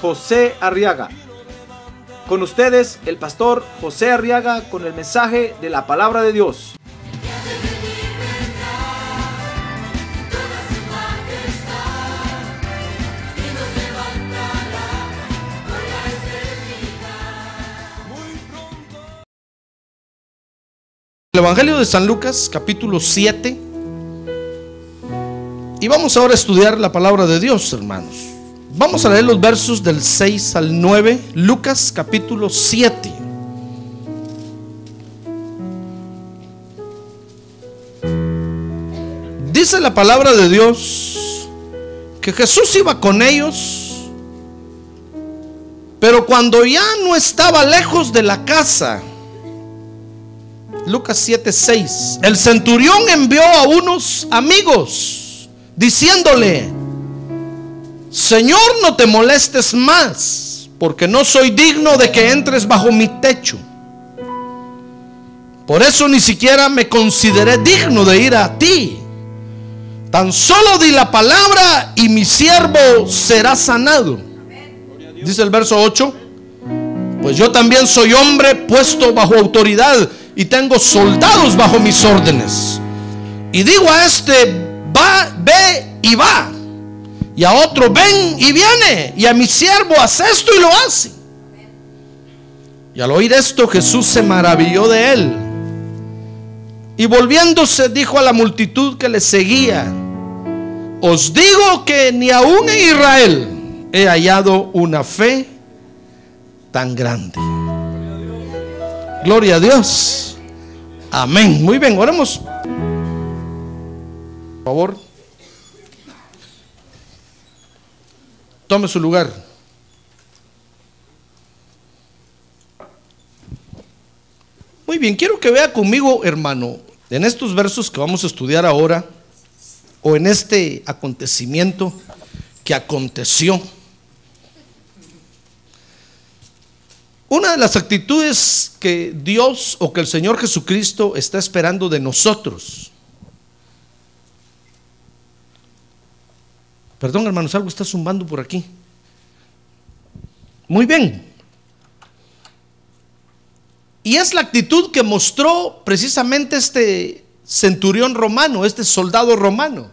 José Arriaga. Con ustedes, el pastor José Arriaga con el mensaje de la palabra de Dios. El Evangelio de San Lucas, capítulo 7. Y vamos ahora a estudiar la palabra de Dios, hermanos. Vamos a leer los versos del 6 al 9, Lucas capítulo 7. Dice la palabra de Dios que Jesús iba con ellos, pero cuando ya no estaba lejos de la casa, Lucas 7:6. El centurión envió a unos amigos diciéndole, Señor, no te molestes más, porque no soy digno de que entres bajo mi techo. Por eso ni siquiera me consideré digno de ir a ti. Tan solo di la palabra y mi siervo será sanado. Dice el verso 8. Pues yo también soy hombre puesto bajo autoridad y tengo soldados bajo mis órdenes. Y digo a este, va, ve y va. Y a otro, ven y viene. Y a mi siervo, haz esto y lo hace. Y al oír esto, Jesús se maravilló de él. Y volviéndose, dijo a la multitud que le seguía, os digo que ni aún en Israel he hallado una fe tan grande. Gloria a Dios. Amén. Muy bien, oremos. Por favor. Tome su lugar. Muy bien, quiero que vea conmigo, hermano, en estos versos que vamos a estudiar ahora, o en este acontecimiento que aconteció. Una de las actitudes que Dios o que el Señor Jesucristo está esperando de nosotros. Perdón, hermanos, algo está zumbando por aquí. Muy bien. Y es la actitud que mostró precisamente este centurión romano, este soldado romano.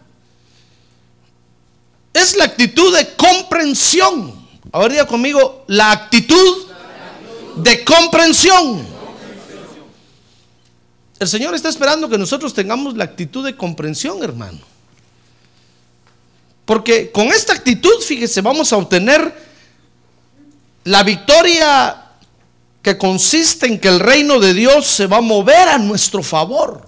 Es la actitud de comprensión. Ahora diga conmigo, la actitud de comprensión. El Señor está esperando que nosotros tengamos la actitud de comprensión, hermano. Porque con esta actitud, fíjese, vamos a obtener la victoria que consiste en que el reino de Dios se va a mover a nuestro favor.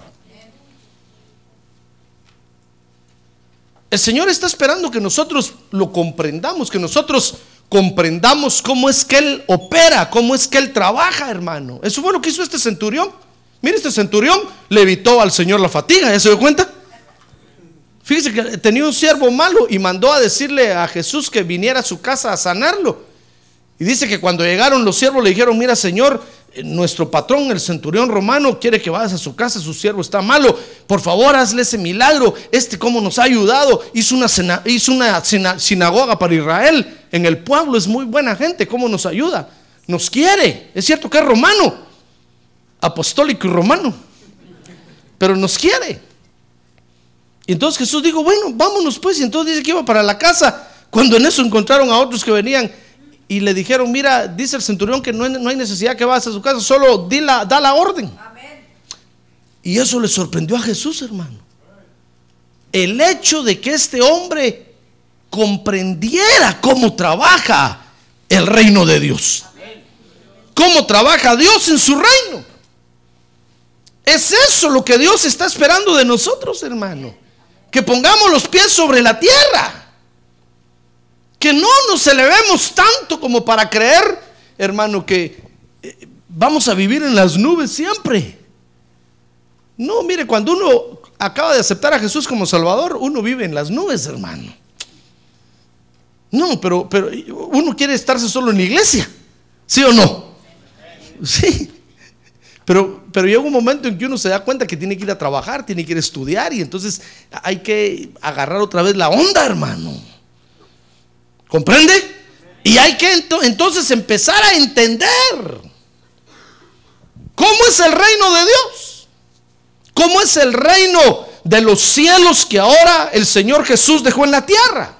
El Señor está esperando que nosotros lo comprendamos, que nosotros comprendamos cómo es que Él opera, cómo es que Él trabaja, hermano. Eso fue lo que hizo este centurión. Mire, este centurión le evitó al Señor la fatiga, ¿ya se dio cuenta? Fíjese que tenía un siervo malo y mandó a decirle a Jesús que viniera a su casa a sanarlo. Y dice que cuando llegaron los siervos le dijeron, mira Señor, eh, nuestro patrón, el centurión romano, quiere que vayas a su casa, su siervo está malo. Por favor, hazle ese milagro. Este cómo nos ha ayudado. Hizo una sinagoga para Israel en el pueblo. Es muy buena gente. ¿Cómo nos ayuda? Nos quiere. Es cierto que es romano. Apostólico y romano. Pero nos quiere. Y entonces Jesús dijo, bueno, vámonos pues. Y entonces dice que iba para la casa. Cuando en eso encontraron a otros que venían y le dijeron, mira, dice el centurión que no hay, necesidad que vayas a su casa, solo di la, da la orden. Y eso le sorprendió a Jesús, hermano. El hecho de que este hombre comprendiera cómo trabaja el reino de Dios. Cómo trabaja Dios en su reino. Es eso lo que Dios está esperando de nosotros, hermano. Que pongamos los pies sobre la tierra que no nos elevemos tanto como para creer, hermano, que eh, vamos a vivir en las nubes siempre. No, mire, cuando uno acaba de aceptar a Jesús como Salvador, uno vive en las nubes, hermano. No, pero, pero uno quiere estarse solo en la iglesia, ¿sí o no? Sí. Pero, pero llega un momento en que uno se da cuenta que tiene que ir a trabajar, tiene que ir a estudiar y entonces hay que agarrar otra vez la onda, hermano. ¿Comprende? Y hay que entonces empezar a entender cómo es el reino de Dios. ¿Cómo es el reino de los cielos que ahora el Señor Jesús dejó en la tierra?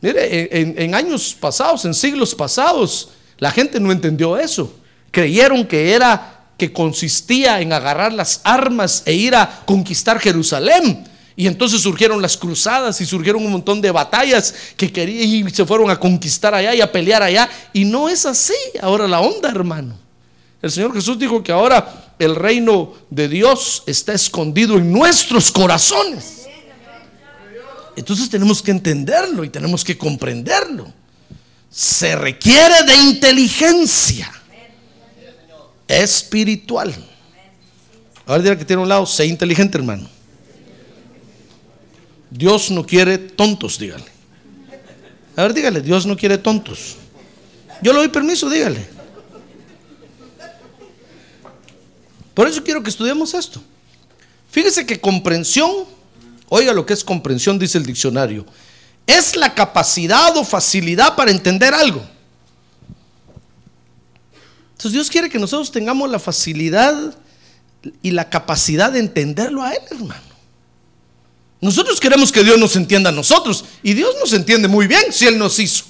Mire, en, en años pasados, en siglos pasados, la gente no entendió eso. Creyeron que era que consistía en agarrar las armas e ir a conquistar Jerusalén. Y entonces surgieron las cruzadas y surgieron un montón de batallas que querían y se fueron a conquistar allá y a pelear allá. Y no es así ahora la onda, hermano. El Señor Jesús dijo que ahora el reino de Dios está escondido en nuestros corazones. Entonces tenemos que entenderlo y tenemos que comprenderlo. Se requiere de inteligencia espiritual. Ahora dirá que tiene un lado, sé inteligente, hermano. Dios no quiere tontos, dígale. A ver, dígale, Dios no quiere tontos. Yo le doy permiso, dígale. Por eso quiero que estudiemos esto. Fíjese que comprensión, oiga lo que es comprensión, dice el diccionario, es la capacidad o facilidad para entender algo. Entonces Dios quiere que nosotros tengamos la facilidad y la capacidad de entenderlo a Él, hermano. Nosotros queremos que Dios nos entienda a nosotros y Dios nos entiende muy bien si Él nos hizo.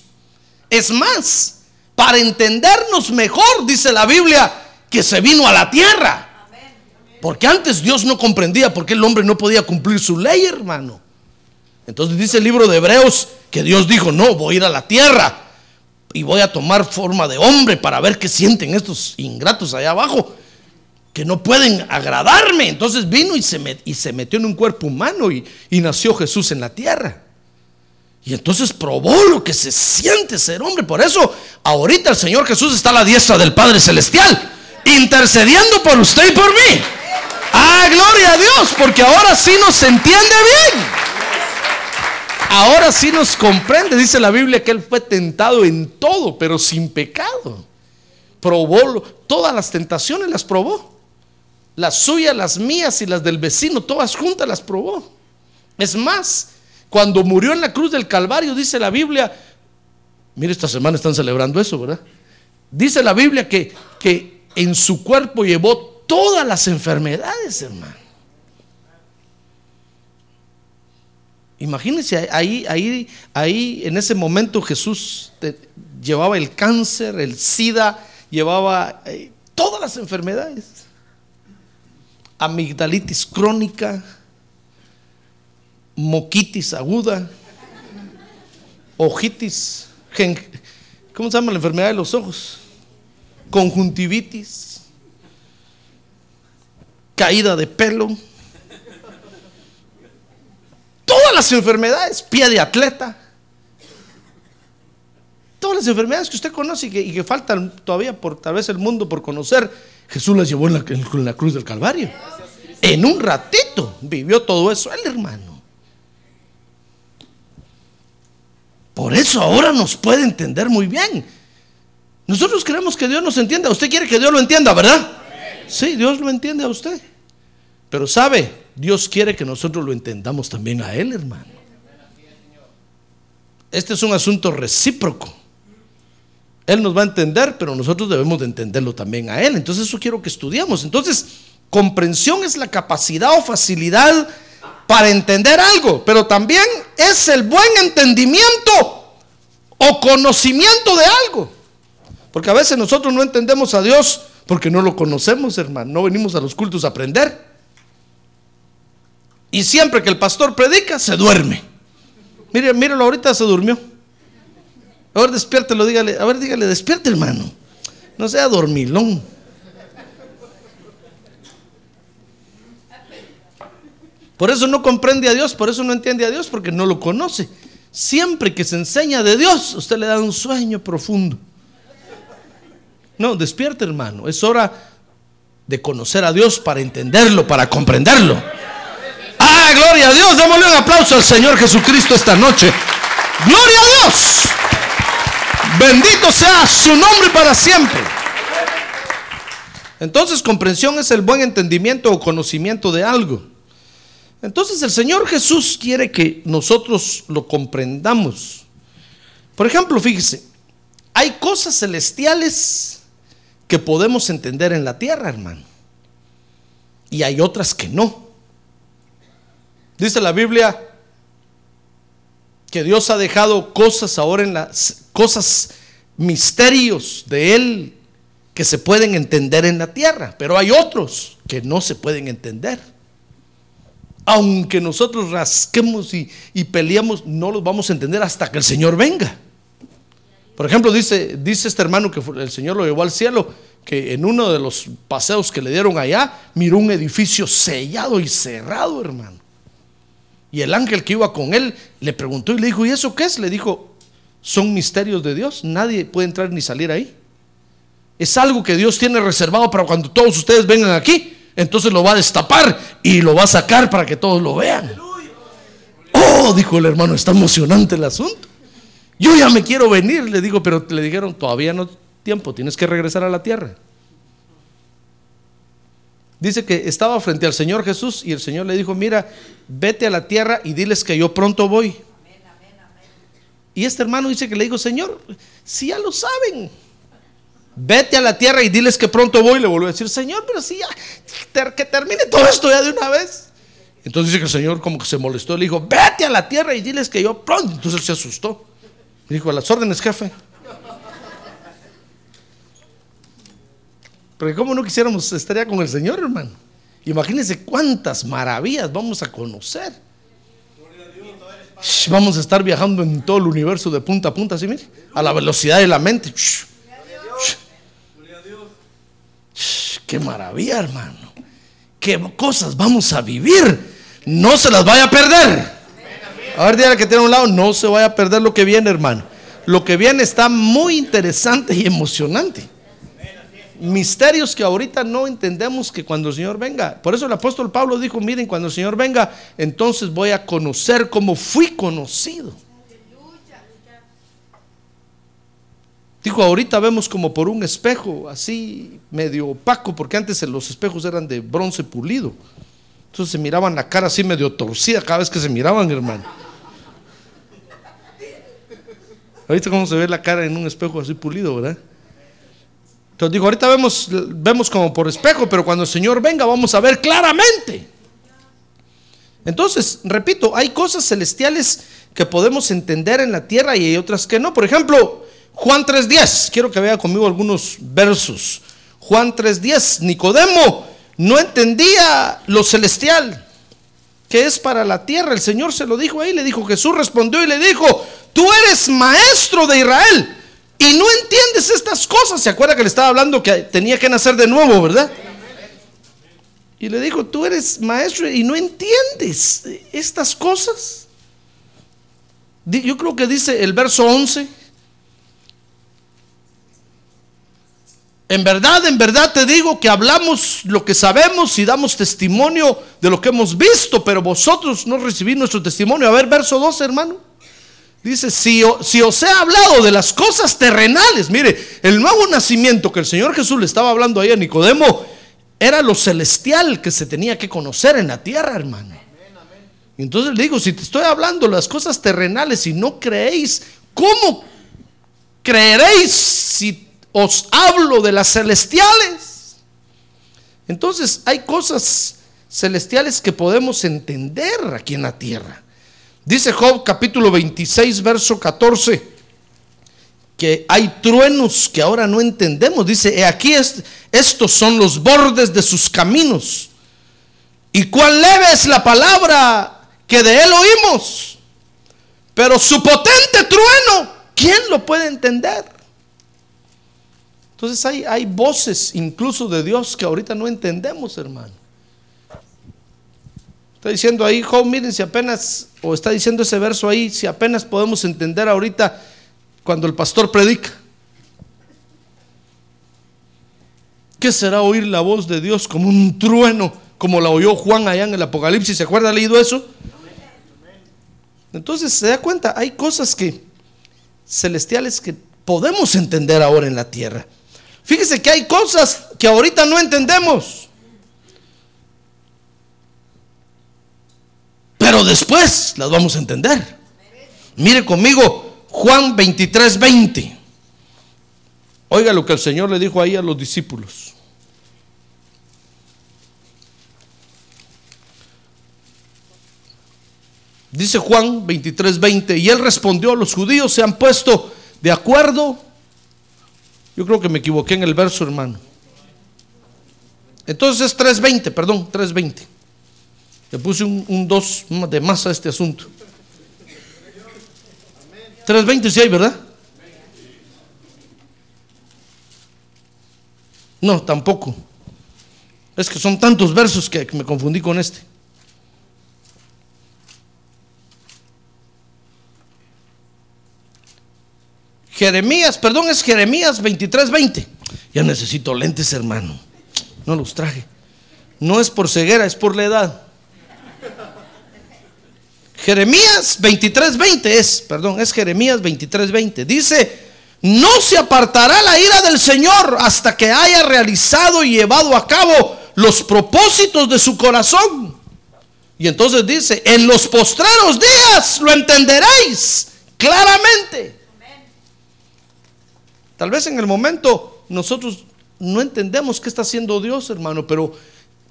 Es más, para entendernos mejor, dice la Biblia, que se vino a la tierra. Porque antes Dios no comprendía por qué el hombre no podía cumplir su ley, hermano. Entonces dice el libro de Hebreos que Dios dijo, no, voy a ir a la tierra y voy a tomar forma de hombre para ver qué sienten estos ingratos allá abajo, que no pueden agradarme. Entonces vino y se, metió en un cuerpo humano y, y nació Jesús en la tierra. Y entonces probó lo que se siente ser hombre. Por eso ahorita el Señor Jesús está a la diestra del Padre Celestial, intercediendo por usted y por mí. Ah, gloria a Dios, porque ahora sí nos entiende bien. Ahora sí nos comprende, dice la Biblia, que Él fue tentado en todo, pero sin pecado. Probó todas las tentaciones, las probó. Las suyas, las mías y las del vecino, todas juntas las probó. Es más, cuando murió en la cruz del Calvario, dice la Biblia, mire, esta semana están celebrando eso, ¿verdad? Dice la Biblia que, que en su cuerpo llevó todas las enfermedades, hermano. Imagínense, ahí, ahí, ahí en ese momento Jesús llevaba el cáncer, el SIDA, llevaba eh, todas las enfermedades. Amigdalitis crónica, moquitis aguda, ojitis, ¿cómo se llama la enfermedad de los ojos? Conjuntivitis, caída de pelo todas las enfermedades, pie de atleta, todas las enfermedades que usted conoce y que, faltan todavía por tal vez el mundo por conocer, Jesús las llevó en la, cruz del Calvario. En un ratito vivió todo eso el hermano. Por eso ahora nos puede entender muy bien. Nosotros queremos que Dios nos entienda. Usted quiere que Dios lo entienda, ¿verdad? Sí, Dios lo entiende a usted. Pero sabe, Dios quiere que nosotros lo entendamos también a Él, hermano. Este es un asunto recíproco. Él nos va a entender, pero nosotros debemos de entenderlo también a Él. Entonces eso quiero que estudiamos. Entonces, comprensión es la capacidad o facilidad para entender algo, pero también es el buen entendimiento o conocimiento de algo. Porque a veces nosotros no entendemos a Dios porque no lo conocemos, hermano. No venimos a los cultos a aprender. Y siempre que el pastor predica, se duerme. Mire, míralo, ahorita se durmió. A ver, despiértelo, dígale, a ver, dígale, despierte, hermano. No sea dormilón. Por eso no comprende a Dios, por eso no entiende a Dios, porque no lo conoce. siempre que se enseña de Dios, usted le da un sueño profundo. No, despierte hermano, es hora de conocer a Dios para entenderlo, para comprenderlo. Gloria a Dios, démosle un aplauso al Señor Jesucristo esta noche. Gloria a Dios. Bendito sea su nombre para siempre. Entonces comprensión es el buen entendimiento o conocimiento de algo. Entonces el Señor Jesús quiere que nosotros lo comprendamos. Por ejemplo, fíjese, hay cosas celestiales que podemos entender en la tierra, hermano. Y hay otras que no. Dice la Biblia que Dios ha dejado cosas ahora en las cosas misterios de él que se pueden entender en la tierra, pero hay otros que no se pueden entender. Aunque nosotros rasquemos y, y peleamos, no los vamos a entender hasta que el Señor venga. Por ejemplo, dice, dice este hermano que el Señor lo llevó al cielo, que en uno de los paseos que le dieron allá, miró un edificio sellado y cerrado, hermano. Y el ángel que iba con él le preguntó y le dijo, ¿y eso qué es? Le dijo, son misterios de Dios, nadie puede entrar ni salir ahí. Es algo que Dios tiene reservado para cuando todos ustedes vengan aquí. Entonces lo va a destapar y lo va a sacar para que todos lo vean. Oh, dijo el hermano, está emocionante el asunto. Yo ya me quiero venir, le digo, pero le dijeron, todavía no tiempo, tienes que regresar a la tierra. Dice que estaba frente al Señor Jesús y el Señor le dijo, mira, vete a la tierra y diles que yo pronto voy. Y este hermano dice que le dijo, Señor, si ya lo saben, vete a la tierra y diles que pronto voy. Le volvió a decir, Señor, pero si ya, que termine todo esto ya de una vez. Entonces dice que el Señor como que se molestó, le dijo, vete a la tierra y diles que yo pronto. Entonces se asustó. dijo, a las órdenes, jefe. Porque como no quisiéramos estaría con el Señor, hermano. Imagínense cuántas maravillas vamos a conocer. Vamos a estar viajando en todo el universo de punta a punta, así mire, a la velocidad de la mente. Qué maravilla, hermano. Qué cosas vamos a vivir. No se las vaya a perder. A ver, dígale que tiene a un lado, no se vaya a perder lo que viene, hermano. Lo que viene está muy interesante y emocionante. Misterios que ahorita no entendemos que cuando el Señor venga. Por eso el apóstol Pablo dijo, miren, cuando el Señor venga, entonces voy a conocer como fui conocido. Dijo, ahorita vemos como por un espejo así medio opaco, porque antes los espejos eran de bronce pulido. Entonces se miraban la cara así medio torcida cada vez que se miraban, hermano. Ahorita cómo se ve la cara en un espejo así pulido, ¿verdad? Entonces digo, ahorita vemos, vemos como por espejo, pero cuando el Señor venga vamos a ver claramente. Entonces, repito, hay cosas celestiales que podemos entender en la tierra y hay otras que no. Por ejemplo, Juan 3.10, quiero que vea conmigo algunos versos. Juan 3.10, Nicodemo no entendía lo celestial, que es para la tierra. El Señor se lo dijo ahí, le dijo, Jesús respondió y le dijo, tú eres maestro de Israel y no entiendes estas cosas. ¿Se acuerda que le estaba hablando que tenía que nacer de nuevo, verdad? Y le dijo, tú eres maestro y no entiendes estas cosas. Yo creo que dice el verso 11 En verdad, en verdad te digo que hablamos lo que sabemos y damos testimonio de lo que hemos visto, pero vosotros no recibís nuestro testimonio. A ver, verso 12, hermano. Dice, si, os he hablado de las cosas terrenales, mire, el nuevo nacimiento que el Señor Jesús le estaba hablando ahí a Nicodemo era lo celestial que se tenía que conocer en la tierra, hermano. Y entonces le digo, si te estoy hablando de las cosas terrenales y no creéis, ¿cómo creeréis si os hablo de las celestiales. Entonces hay cosas celestiales que podemos entender aquí en la tierra. Dice Job capítulo 26, verso 14, que hay truenos que ahora no entendemos. Dice, aquí estos son los bordes de sus caminos. Y cuán leve es la palabra que de él oímos. Pero su potente trueno, ¿quién lo puede entender? Entonces hay, hay voces incluso de Dios que ahorita no entendemos, hermano. Está diciendo ahí, Job, miren, si apenas, o está diciendo ese verso ahí, si apenas podemos entender ahorita cuando el pastor predica. ¿Qué será oír la voz de Dios como un trueno, como la oyó Juan allá en el Apocalipsis? ¿Se acuerda? ¿Ha leído eso? Entonces se da cuenta, hay cosas que celestiales que podemos entender ahora en la tierra. Fíjese que hay cosas que ahorita no entendemos. Pero después las vamos a entender. Mire conmigo Juan 23, 20. Oiga lo que el Señor le dijo ahí a los discípulos. Dice Juan 23, 20, y él respondió, los judíos se han puesto de acuerdo. Yo creo que me equivoqué en el verso, hermano. Entonces es 3.20, perdón, 3.20. Le puse un 2 de más a este asunto. 3.20 sí hay, ¿verdad? No, tampoco. Es que son tantos versos que me confundí con este. Jeremías, perdón, es Jeremías 23:20. Ya necesito lentes, hermano. No los traje. No es por ceguera, es por la edad. Jeremías 23:20 es, perdón, es Jeremías 23:20. Dice, no se apartará la ira del Señor hasta que haya realizado y llevado a cabo los propósitos de su corazón. Y entonces dice, en los postreros días lo entenderéis claramente. Tal vez en el momento nosotros no entendemos qué está haciendo Dios, hermano, pero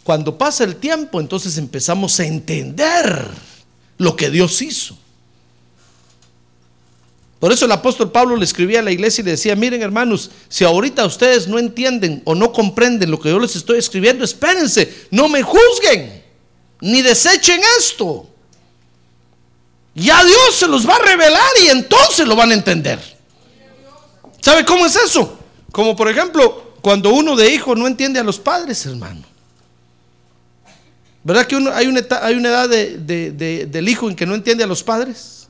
cuando pasa el tiempo, entonces empezamos a entender lo que Dios hizo. Por eso el apóstol Pablo le escribía a la iglesia y le decía, miren hermanos, si ahorita ustedes no entienden o no comprenden lo que yo les estoy escribiendo, espérense, no me juzguen, ni desechen esto. Ya Dios se los va a revelar y entonces lo van a entender. ¿Sabe cómo es eso? Como por ejemplo, cuando uno de hijo no entiende a los padres, hermano. ¿Verdad que hay, una, hay una edad del hijo en que no entiende a los padres?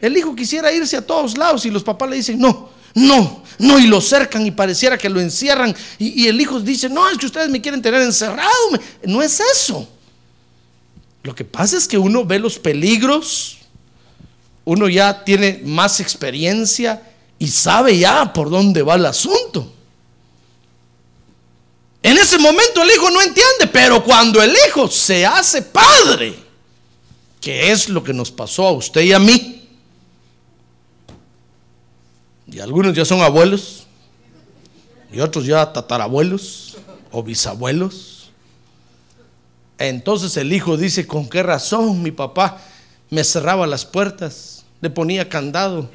El hijo quisiera irse a todos lados y los papás le dicen, no, no, no, y lo cercan y pareciera que lo encierran. Y, y el hijo dice, no, es que ustedes me quieren tener encerrado. No es eso. Lo que pasa es que uno ve los peligros, uno ya tiene más experiencia y sabe ya por dónde va el asunto. En ese momento el hijo no entiende, pero cuando el hijo se hace padre, que es lo que nos pasó a usted y a mí, y algunos ya son abuelos, y otros ya tatarabuelos o bisabuelos, entonces el hijo dice, ¿con qué razón mi papá me cerraba las puertas, le ponía candado?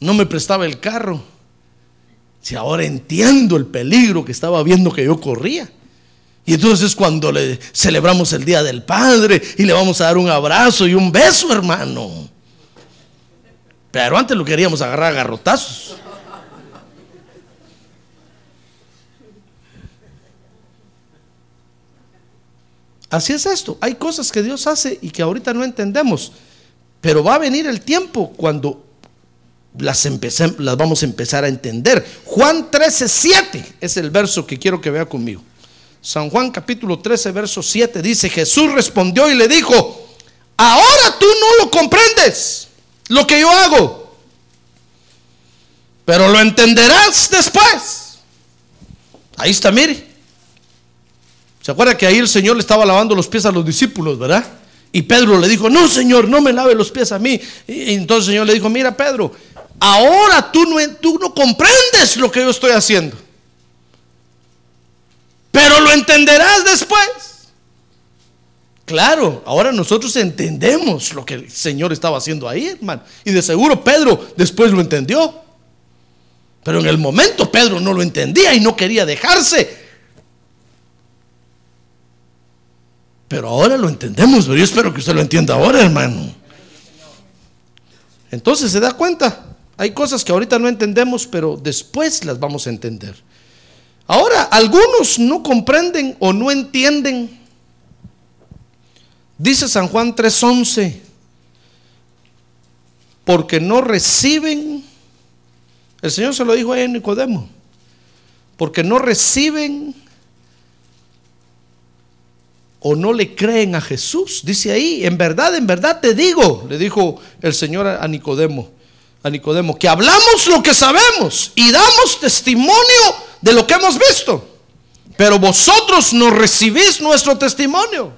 no me prestaba el carro. Si ahora entiendo el peligro que estaba viendo que yo corría. Y entonces cuando le celebramos el Día del Padre y le vamos a dar un abrazo y un beso, hermano. Pero antes lo queríamos agarrar a garrotazos. Así es esto. Hay cosas que Dios hace y que ahorita no entendemos. Pero va a venir el tiempo cuando las, las vamos a empezar a entender. Juan 13, 7 es el verso que quiero que vea conmigo. San Juan capítulo 13, verso 7 dice, Jesús respondió y le dijo, ahora tú no lo comprendes, lo que yo hago, pero lo entenderás después. Ahí está, mire. ¿Se acuerda que ahí el Señor le estaba lavando los pies a los discípulos, verdad? Y Pedro le dijo, no, Señor, no me lave los pies a mí. Y entonces el Señor le dijo, mira, Pedro, ahora tú no, tú no comprendes lo que yo estoy haciendo. Pero lo entenderás después. Claro, ahora nosotros entendemos lo que el Señor estaba haciendo ahí, hermano. Y de seguro Pedro después lo entendió. Pero en el momento Pedro no lo entendía y no quería dejarse. Pero ahora lo entendemos, pero yo espero que usted lo entienda ahora, hermano. Entonces se da cuenta. Hay cosas que ahorita no entendemos, pero después las vamos a entender. Ahora, algunos no comprenden o no entienden Dice San Juan 3:11, porque no reciben, el Señor se lo dijo a Nicodemo, porque no reciben o no le creen a Jesús. Dice ahí, en verdad, en verdad te digo, le dijo el Señor a Nicodemo, a Nicodemo, que hablamos lo que sabemos y damos testimonio de lo que hemos visto, pero vosotros no recibís nuestro testimonio.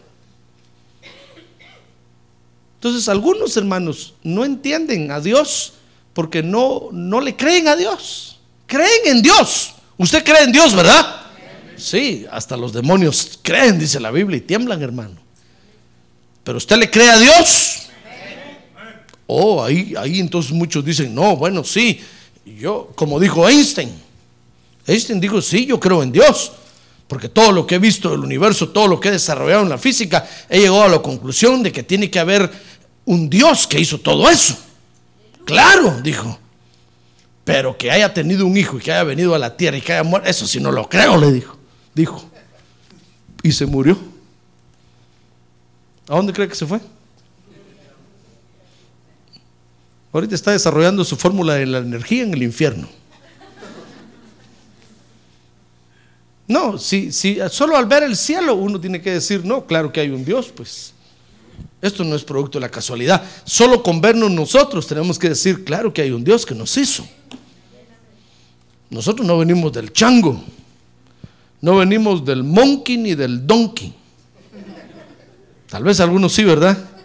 Entonces algunos hermanos no entienden a Dios porque no, no le creen a Dios. Creen en Dios. Usted cree en Dios, ¿verdad? Sí, hasta los demonios creen, dice la Biblia, y tiemblan, hermano. Pero usted le cree a Dios. Oh, ahí, ahí entonces muchos dicen, no, bueno, sí, yo, como dijo Einstein, Einstein dijo, sí, yo creo en Dios, porque todo lo que he visto del universo, todo lo que he desarrollado en la física, he llegado a la conclusión de que tiene que haber un Dios que hizo todo eso. Claro, dijo. Pero que haya tenido un hijo y que haya venido a la tierra y que haya muerto, eso sí no lo creo, le dijo dijo. Y se murió. ¿A dónde cree que se fue? Ahorita está desarrollando su fórmula de la energía en el infierno. No, si, si solo al ver el cielo uno tiene que decir, no, claro que hay un Dios, pues. Esto no es producto de la casualidad. Solo con vernos nosotros tenemos que decir, claro que hay un Dios que nos hizo. Nosotros no venimos del chango. No venimos del monkey ni del donkey. Tal vez algunos sí, ¿verdad?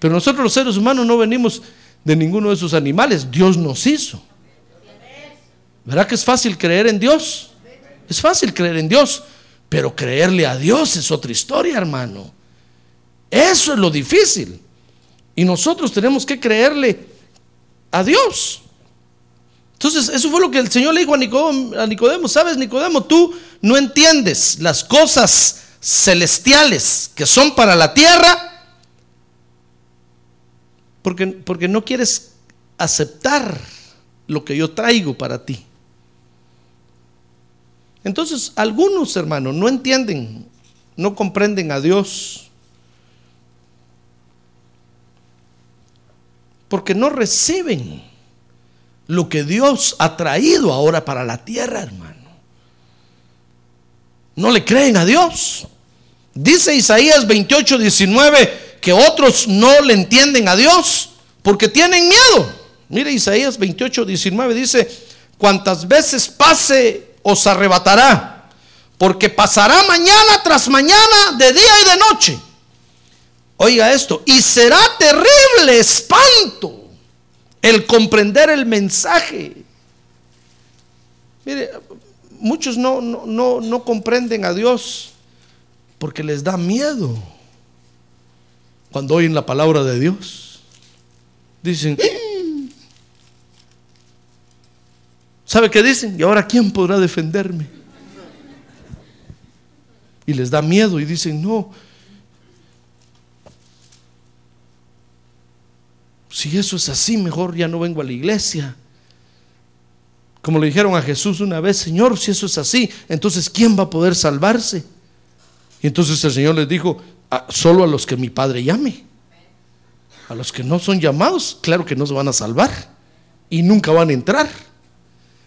Pero nosotros los seres humanos no venimos de ninguno de esos animales. Dios nos hizo. ¿Verdad que es fácil creer en Dios? Es fácil creer en Dios, pero creerle a Dios es otra historia, hermano. Eso es lo difícil. Y nosotros tenemos que creerle a Dios. Entonces, eso fue lo que el Señor le dijo a Nicodemo, Sabes, Nicodemo, tú no entiendes las cosas celestiales que son para la tierra porque, porque no quieres aceptar lo que yo traigo para ti. Entonces, algunos hermanos no entienden, no comprenden a Dios. Porque no reciben lo que Dios ha traído ahora para la tierra, hermano. No le creen a Dios. Dice Isaías 28, 19 que otros no le entienden a Dios porque tienen miedo. Mire Isaías 28, 19 dice, cuantas veces pase os arrebatará, porque pasará mañana tras mañana, de día y de noche. Oiga esto, y será terrible espanto el comprender el mensaje. Mire, muchos no, no, no, comprenden a Dios porque les da miedo cuando oyen la palabra de Dios. Dicen, ¿sabe qué dicen? ¿Y ahora quién podrá defenderme? Y les da miedo y dicen, no, Si eso es así, mejor ya no vengo a la iglesia. Como le dijeron a Jesús una vez, Señor, si eso es así, entonces ¿quién va a poder salvarse? Y entonces el Señor les dijo, solo a los que mi Padre llame. A los que no son llamados, claro que no se van a salvar y nunca van a entrar.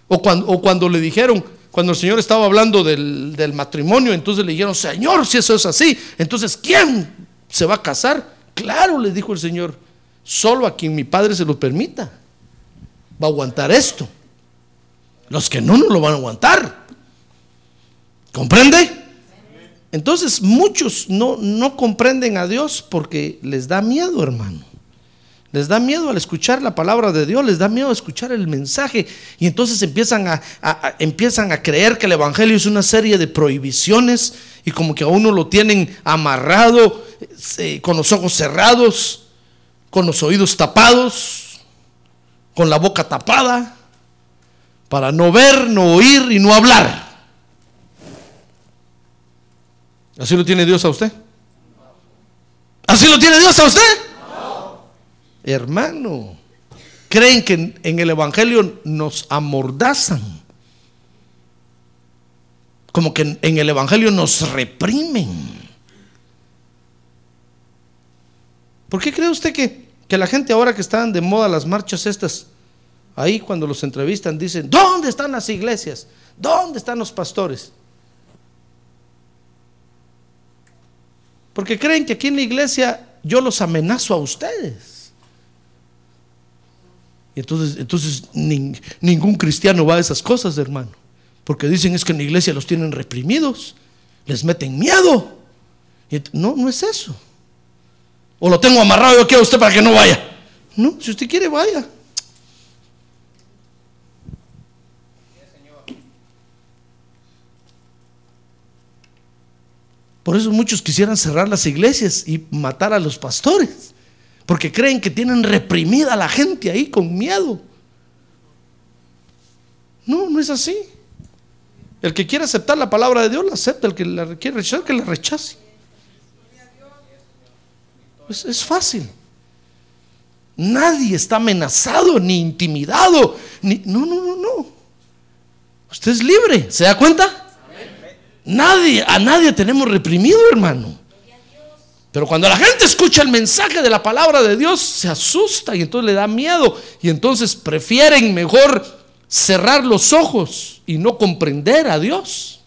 O cuando, le dijeron, cuando el Señor estaba hablando del, del matrimonio, entonces le dijeron, Señor, si eso es así, entonces ¿quién se va a casar? Claro, le dijo el Señor, Solo a quien mi Padre se lo permita va a aguantar esto. Los que no, no lo van a aguantar. ¿Comprende? Entonces muchos no, no comprenden a Dios porque les da miedo, hermano. Les da miedo al escuchar la palabra de Dios, les da miedo a escuchar el mensaje y entonces empiezan a, empiezan a creer que el Evangelio es una serie de prohibiciones y como que a uno lo tienen amarrado eh, con los ojos cerrados con los oídos tapados, con la boca tapada, para no ver, no oír y no hablar. ¿Así lo tiene Dios a usted? ¿Así lo tiene Dios a usted? No. Hermano, creen que en el Evangelio nos amordazan. Como que en el Evangelio nos reprimen. ¿Por qué cree usted que, que la gente ahora que están de moda las marchas estas, ahí cuando los entrevistan dicen, ¿dónde están las iglesias? ¿Dónde están los pastores? Porque creen que aquí en la iglesia yo los amenazo a ustedes. Y entonces, entonces nin- ningún cristiano va a esas cosas, hermano. Porque dicen es que en la iglesia los tienen reprimidos, les meten miedo. Y no, no es eso. O lo tengo amarrado yo aquí a usted para que no vaya. No, si usted quiere, vaya. Por eso muchos quisieran cerrar las iglesias y matar a los pastores, porque creen que tienen reprimida a la gente ahí con miedo. No, no es así. El que quiere aceptar la palabra de Dios la acepta, el que la quiere rechazar, que la rechace. Es, es fácil. Nadie está amenazado ni intimidado. No, no, no, no. Usted es libre. ¿Se da cuenta? Nadie, a nadie tenemos reprimido, hermano. Pero cuando la gente escucha el mensaje de la palabra de Dios, se asusta y entonces le da miedo. Y entonces prefieren mejor cerrar los ojos y no comprender a Dios.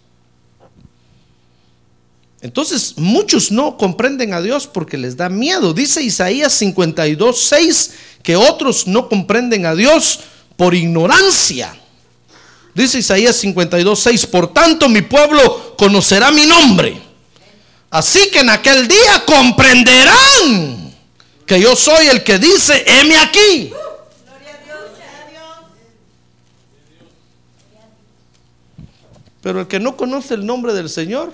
Entonces muchos no comprenden a Dios porque les da miedo. Dice Isaías 52, 6 que otros no comprenden a Dios por ignorancia. Dice Isaías 52, 6, por tanto mi pueblo conocerá mi nombre. Así que en aquel día comprenderán que yo soy el que dice, heme aquí. Pero el que no conoce el nombre del Señor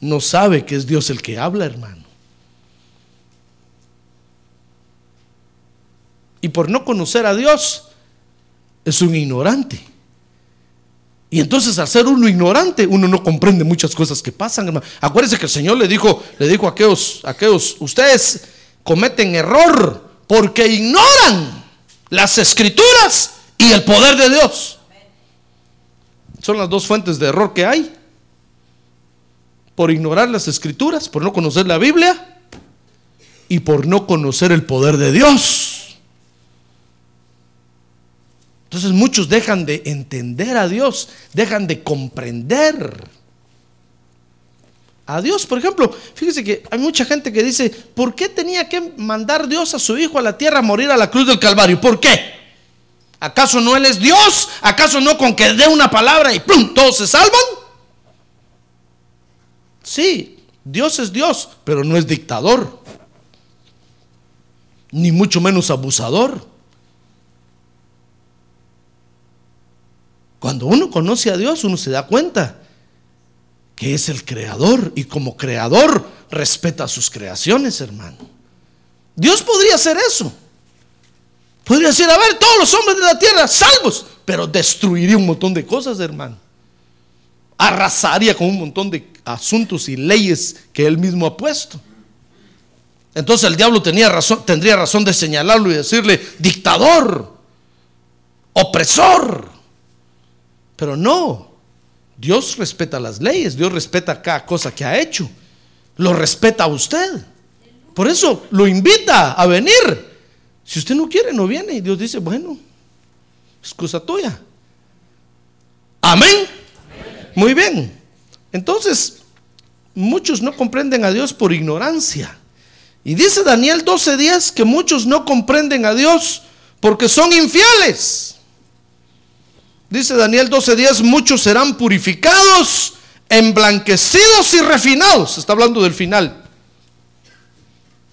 no sabe que es Dios el que habla, hermano. Y por no conocer a Dios, es un ignorante. Y entonces al ser uno ignorante, uno no comprende muchas cosas que pasan. Acuérdense que el Señor le dijo, le dijo a aquellos, a aquellos, ustedes cometen error porque ignoran las escrituras y el poder de Dios. Son las dos fuentes de error que hay. Por ignorar las escrituras, por no conocer la Biblia y por no conocer el poder de Dios. Entonces muchos dejan de entender a Dios, dejan de comprender a Dios. Por ejemplo, fíjese que hay mucha gente que dice, ¿por qué tenía que mandar Dios a su hijo a la tierra a morir a la cruz del Calvario? ¿Por qué? ¿Acaso no Él es Dios? ¿Acaso no con que dé una palabra y ¡pum! todos se salvan? Sí, Dios es Dios, pero no es dictador, ni mucho menos abusador. Cuando uno conoce a Dios, uno se da cuenta que es el creador y como creador respeta sus creaciones, hermano. Dios podría hacer eso. Podría decir, a ver, todos los hombres de la tierra salvos, pero destruiría un montón de cosas, hermano. Arrasaría con un montón de asuntos y leyes que él mismo ha puesto. Entonces el diablo tenía razón, tendría razón de señalarlo y decirle, dictador, opresor. Pero no, Dios respeta las leyes, Dios respeta cada cosa que ha hecho, lo respeta a usted. Por eso lo invita a venir. Si usted no quiere, no viene. Y Dios dice, bueno, excusa tuya. Amén. Muy bien. Entonces, muchos no comprenden a Dios por ignorancia. Y dice Daniel 12:10 que muchos no comprenden a Dios porque son infieles. Dice Daniel 12:10, muchos serán purificados, emblanquecidos y refinados. Está hablando del final.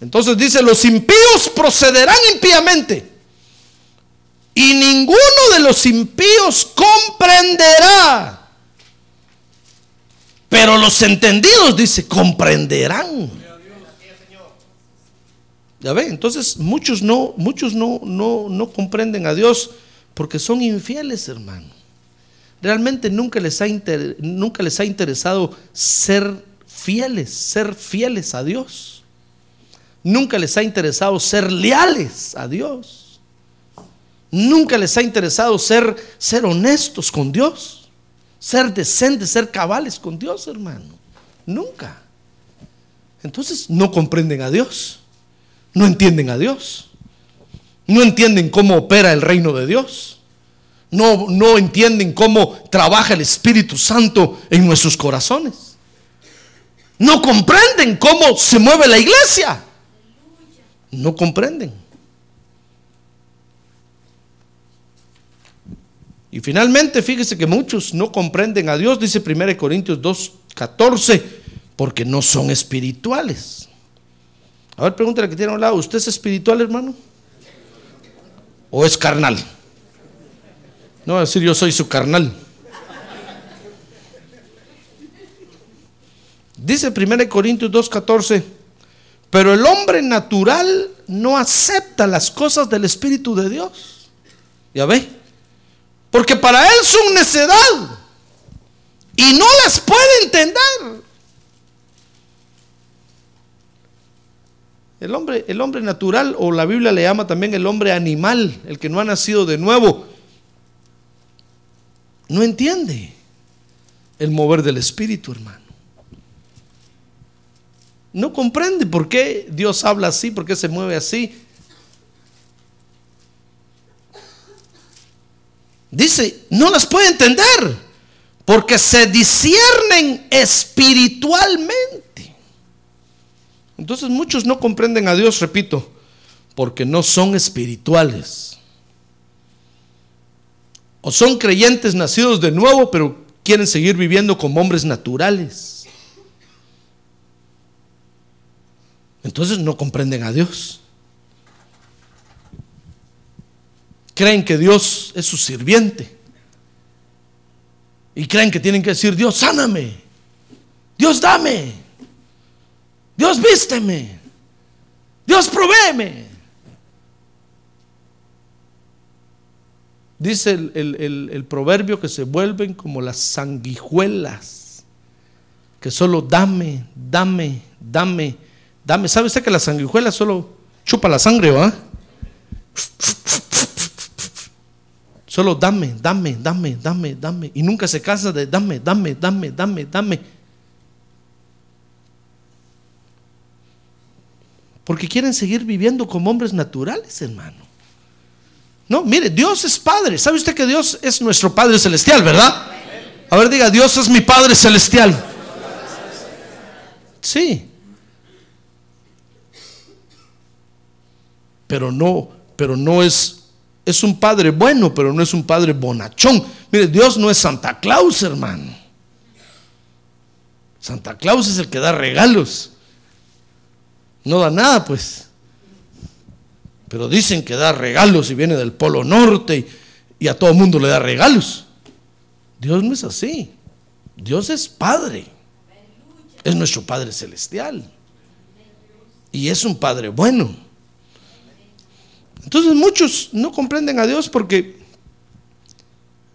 Entonces dice, los impíos procederán impíamente. Y ninguno de los impíos comprenderá. Pero los entendidos, dice, comprenderán. Ya ve, entonces muchos no, muchos no, no, no comprenden a Dios porque son infieles, hermano. Realmente nunca les, ha inter- nunca les ha interesado ser fieles, ser fieles a Dios. Nunca les ha interesado ser leales a Dios. Nunca les ha interesado ser, ser honestos con Dios. Ser decentes, ser cabales con Dios, hermano. Nunca. Entonces no comprenden a Dios, no entienden a Dios, no entienden cómo opera el reino de Dios, no, no entienden cómo trabaja el Espíritu Santo en nuestros corazones, no comprenden cómo se mueve la iglesia, no comprenden. Y finalmente, fíjese que muchos no comprenden a Dios, dice 1 Corintios 2, 14, porque no son espirituales. A ver, pregúntale que tiene a un lado, ¿usted es espiritual, hermano? ¿O es carnal? No va a decir yo soy su carnal. Dice 1 Corintios 2:14, pero el hombre natural no acepta las cosas del Espíritu de Dios. Ya ve, porque para él son necedad y no las puede entender. El hombre, el hombre natural, o la Biblia le llama también el hombre animal, el que no ha nacido de nuevo, no entiende el mover del Espíritu, hermano. No comprende por qué Dios habla así, por qué se mueve así. Dice, no las puede entender, porque se disciernen espiritualmente. Entonces muchos no comprenden a Dios, repito, porque no son espirituales. O son creyentes nacidos de nuevo, pero quieren seguir viviendo como hombres naturales. Entonces no comprenden a Dios. Creen que Dios es su sirviente. Y creen que tienen que decir, Dios, sáname. Dios, dame. Dios vísteme. Dios provéeme. Dice el, el, proverbio que se vuelven como las sanguijuelas, que solo dame, dame, dame, dame. ¿Sabe usted que la sanguijuela solo chupa la sangre, va? Solo dame, dame, dame, dame, dame. Y nunca se cansa de dame, dame, dame, dame, dame. Porque quieren seguir viviendo como hombres naturales, hermano. No, mire, Dios es Padre. ¿Sabe usted que Dios es nuestro Padre Celestial, verdad? A ver, diga, Dios es mi Padre Celestial. Sí. Pero no, pero no es, es un Padre bueno, pero no es un Padre bonachón. Mire, Dios no es Santa Claus, hermano. Santa Claus es el que da regalos no da nada, pues. Pero dicen que da regalos y viene del Polo Norte y, a todo mundo le da regalos. Dios no es así. Dios es Padre. Es nuestro Padre Celestial. Y es un Padre bueno. Entonces muchos no comprenden a Dios porque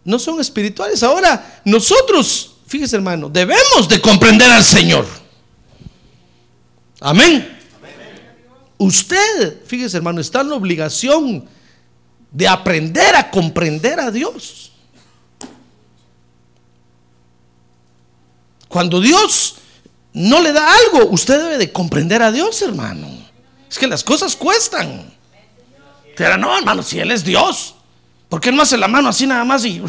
no son espirituales. Ahora nosotros, fíjese hermano, debemos de comprender al Señor. Amén. Usted, fíjese hermano, está en la obligación de aprender a comprender a Dios. Cuando Dios no le da algo, usted debe de comprender a Dios, hermano. Es que las cosas cuestan. Pero no, hermano, si Él es Dios, ¿por qué no hace la mano así nada más y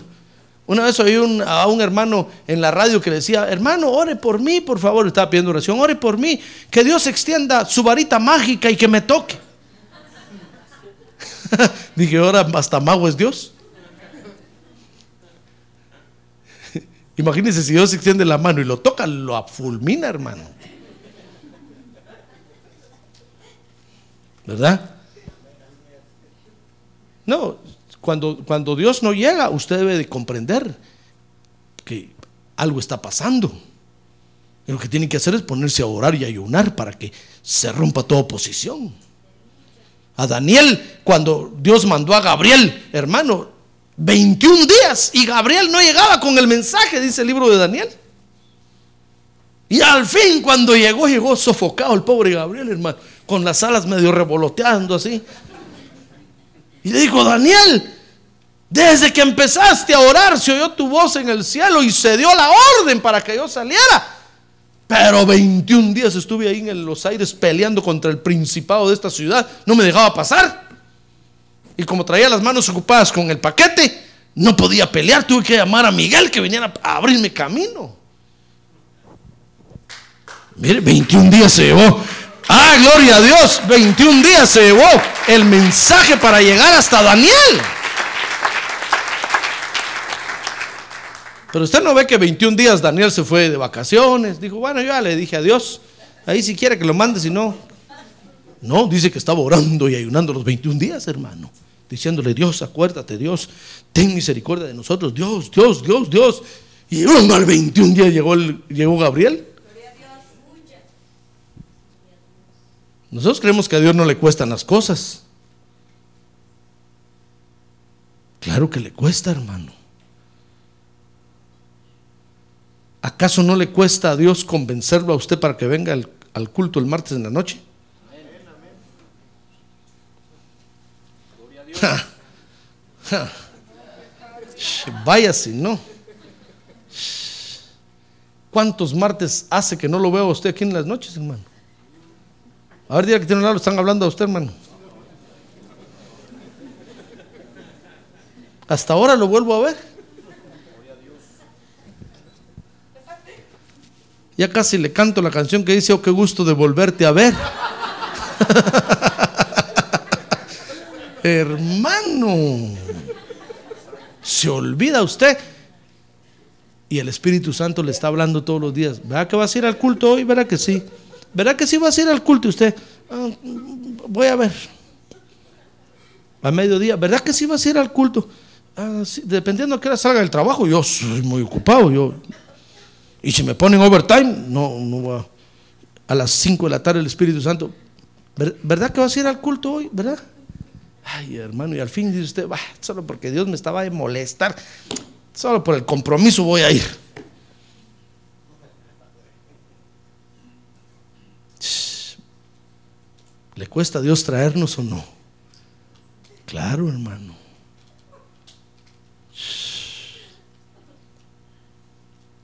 una vez oí a un hermano en la radio que decía, hermano, ore por mí, por favor, estaba pidiendo oración, ore por mí, que Dios extienda su varita mágica y que me toque. Dije, ahora hasta mago es Dios. Imagínense si Dios extiende la mano y lo toca, lo fulmina, hermano. ¿Verdad? No, cuando, cuando Dios no llega, usted debe de comprender que algo está pasando. Y lo que tiene que hacer es ponerse a orar y ayunar para que se rompa toda oposición. A Daniel, cuando Dios mandó a Gabriel, hermano, 21 días y Gabriel no llegaba con el mensaje, dice el libro de Daniel. Y al fin, cuando llegó, llegó sofocado el pobre Gabriel, hermano, con las alas medio revoloteando así. Y le dijo, Daniel, desde que empezaste a orar se oyó tu voz en el cielo y se dio la orden para que yo saliera. Pero 21 días estuve ahí en los aires peleando contra el principado de esta ciudad. No me dejaba pasar. Y como traía las manos ocupadas con el paquete, no podía pelear. Tuve que llamar a Miguel que viniera a abrirme camino. Mire, 21 días se llevó. Ah, gloria a Dios. 21 días se llevó el mensaje para llegar hasta Daniel. Pero usted no ve que 21 días Daniel se fue de vacaciones. Dijo, bueno, yo ya le dije a Dios. Ahí si quiere que lo mande, si no. No, dice que estaba orando y ayunando los 21 días, hermano. Diciéndole, Dios, acuérdate, Dios, ten misericordia de nosotros. Dios, Dios, Dios, Dios. Y uno al 21 días llegó, el, llegó Gabriel. Nosotros creemos que a Dios no le cuestan las cosas. Claro que le cuesta, hermano. ¿Acaso no le cuesta a Dios convencerlo a usted para que venga al, culto el martes en la noche? Ja, ja. Vaya si no. ¿Cuántos martes hace que no lo veo a usted aquí en las noches, hermano? A ver, día que tiene un lado, están hablando a usted, hermano. Hasta ahora lo vuelvo a ver. Ya casi le canto la canción que dice, oh, qué gusto de volverte a ver. Hermano, se olvida usted. Y el Espíritu Santo le está hablando todos los días. ¿Verdad que vas a ir al culto hoy? ¿Verdad que sí? ¿Verdad que sí vas a ir al culto? Y usted, "Ah, voy a ver. A mediodía, ¿verdad que sí vas a ir al culto? "Ah, sí, Dependiendo a qué hora salga del trabajo, yo soy muy ocupado. Yo, y si me ponen overtime, no, no voy a. Las 5 de la tarde el Espíritu Santo, "¿Ver- ¿verdad que vas a ir al culto hoy? ¿Verdad? Ay, hermano, y al fin dice usted, "Bah, solo porque Dios me estaba de molestar, solo por el compromiso voy a ir. ¿Le cuesta a Dios traernos o no? Claro, hermano.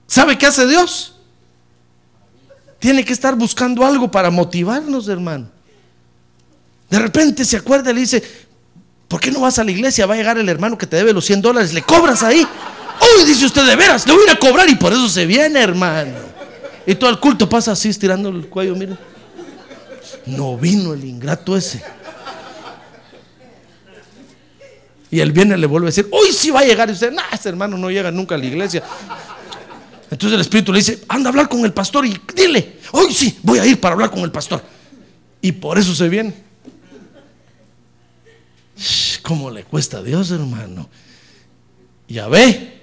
¿Sabe qué hace Dios? Tiene que estar buscando algo para motivarnos, hermano. De repente se acuerda y le dice, ¿por qué no vas a la iglesia? Va a llegar el hermano que te debe los 100 dólares, le cobras ahí. Uy, dice usted, de veras, le voy a cobrar y por eso se viene, hermano. Y todo el culto pasa así, estirando el cuello, mire. No vino el ingrato ese. Y él viene y le vuelve a decir, uy, sí va a llegar. Y usted, no, este hermano no llega nunca a la iglesia. Entonces el Espíritu le dice, anda a hablar con el pastor y dile, hoy sí, voy a ir para hablar con el pastor. Y por eso se viene. ¿Cómo le cuesta a Dios, hermano? Ya ve,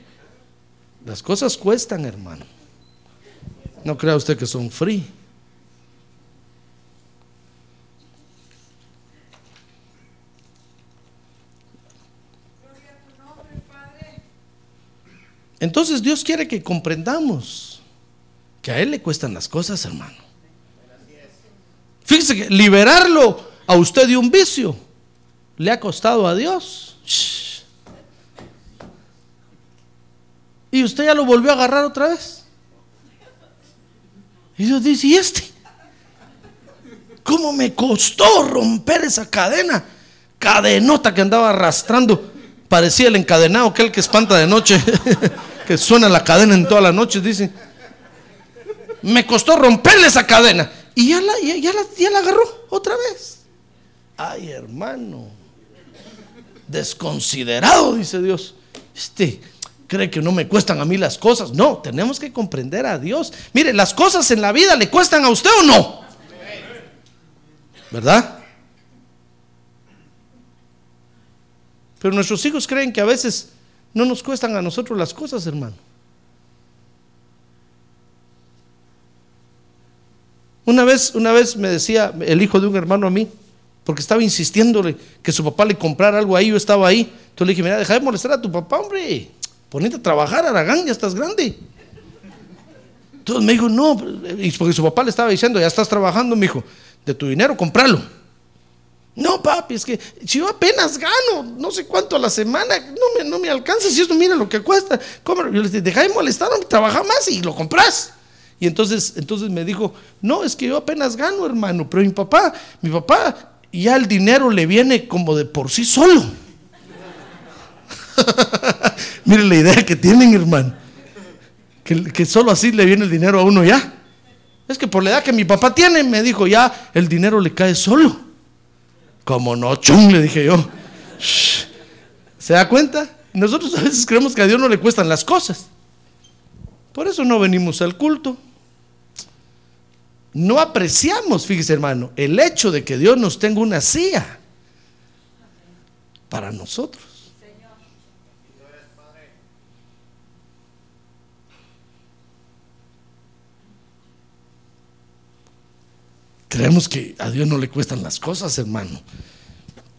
las cosas cuestan, hermano. No crea usted que son free. Entonces Dios quiere que comprendamos que a Él le cuestan las cosas, hermano. Fíjese que liberarlo a usted de un vicio le ha costado a Dios. Y usted ya lo volvió a agarrar otra vez. Y Dios dice, ¿y este? ¿Cómo me costó romper esa cadena? Cadenota que andaba arrastrando. Parecía el encadenado, aquel que espanta de noche, que suena la cadena en toda la noche, dice. Me costó romperle esa cadena. Y ya la, ya, la, ya la agarró otra vez. Ay, hermano. Desconsiderado, dice Dios. Este cree que no me cuestan a mí las cosas. No, tenemos que comprender a Dios. Mire, las cosas en la vida le cuestan a usted o no. ¿Verdad? Pero nuestros hijos creen que a veces no nos cuestan a nosotros las cosas, hermano. Una vez, una vez me decía el hijo de un hermano a mí, porque estaba insistiéndole que su papá le comprara algo ahí, yo estaba ahí. Entonces le dije, mira, deja de molestar a tu papá, hombre. Ponete a trabajar, Aragán, ya estás grande. Entonces me dijo, no, y porque su papá le estaba diciendo, ya estás trabajando, me dijo, de tu dinero, compralo. No, papi, es que si yo apenas gano no sé cuánto a la semana, no me, no me alcanza. Si esto mira lo que cuesta. ¿Cómo? Yo le dije, deja de molestar, trabaja más y lo compras. Y entonces, entonces me dijo, no, es que yo apenas gano, hermano, pero mi papá, mi papá, ya el dinero le viene como de por sí solo. Miren la idea que tienen, hermano. Que solo así le viene el dinero a uno ya. Es que por la edad que mi papá tiene, me dijo, ya el dinero le cae solo. Como no, chung, le dije yo. ¿Se da cuenta? Nosotros a veces creemos que a Dios no le cuestan las cosas. Por eso no venimos al culto. No apreciamos, fíjese hermano, el hecho de que Dios nos tenga una silla para nosotros. Creemos que a Dios no le cuestan las cosas, hermano.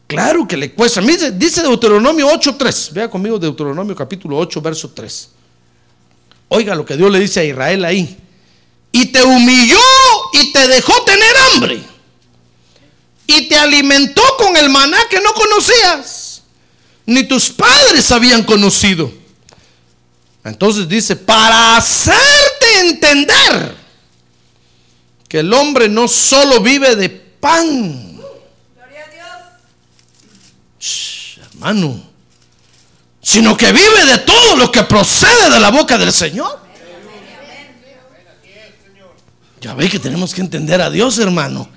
Claro que le cuesta. Dice, dice Deuteronomio 8.3. Vea conmigo Deuteronomio capítulo 8, verso 3. Oiga lo que Dios le dice a Israel ahí. Y te humilló y te dejó tener hambre. Y te alimentó con el maná que no conocías. Ni tus padres habían conocido. Entonces dice, para hacerte entender que el hombre no solo vive de pan. Shh, hermano, sino que vive de todo lo que procede de la boca del Señor. Ya ve que tenemos que entender a Dios, hermano.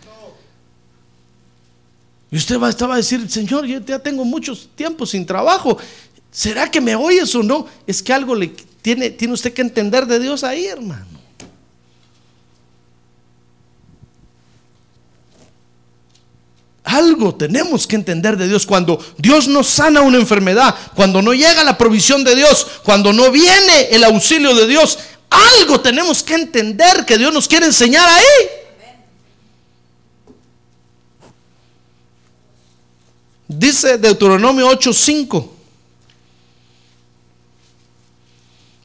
Y usted va, estaba a decir, Señor, yo ya tengo muchos tiempos sin trabajo. ¿Será que me oyes o no? Es que algo le tiene, tiene usted que entender de Dios ahí, hermano. Algo tenemos que entender de Dios cuando Dios nos sana una enfermedad, cuando no llega la provisión de Dios, cuando no viene el auxilio de Dios. Algo tenemos que entender que Dios nos quiere enseñar ahí. Dice Deuteronomio 8:5.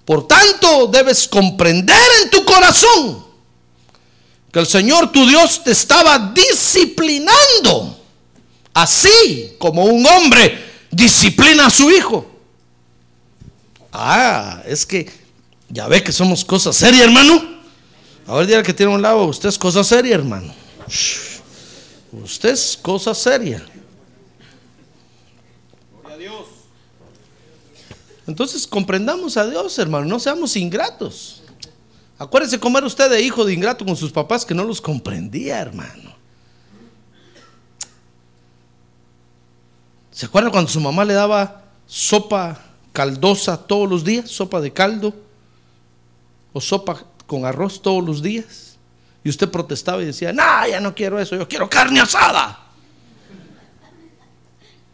Por tanto, debes comprender en tu corazón que el Señor tu Dios te estaba disciplinando, así como un hombre disciplina a su hijo. Ah, es que ya ve que somos cosas serias, hermano. A ver, diga que tiene un lado, usted es cosa seria, hermano. Usted es cosa seria. Entonces comprendamos a Dios, hermano, no seamos ingratos. Acuérdese cómo era usted de hijo de ingrato con sus papás que no los comprendía, hermano. ¿Se acuerda cuando su mamá le daba sopa caldosa todos los días? Sopa de caldo o sopa con arroz todos los días. Y usted protestaba y decía, no, ya no quiero eso, yo quiero carne asada.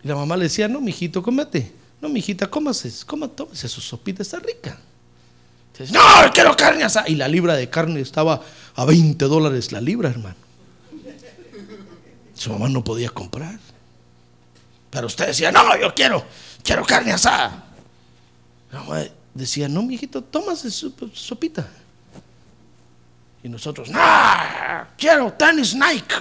Y la mamá le decía, no, mijito, cómete. No, mijita, cómase, cómase, su sopita, está rica. No, quiero carne asada. Y la libra de carne estaba a 20 dólares la libra, hermano. Su mamá no podía comprar. Pero usted decía, no, yo quiero, quiero carne asada. La mamá decía, no, mijito, tómase su sopita. Y nosotros, no, quiero tenis Nike.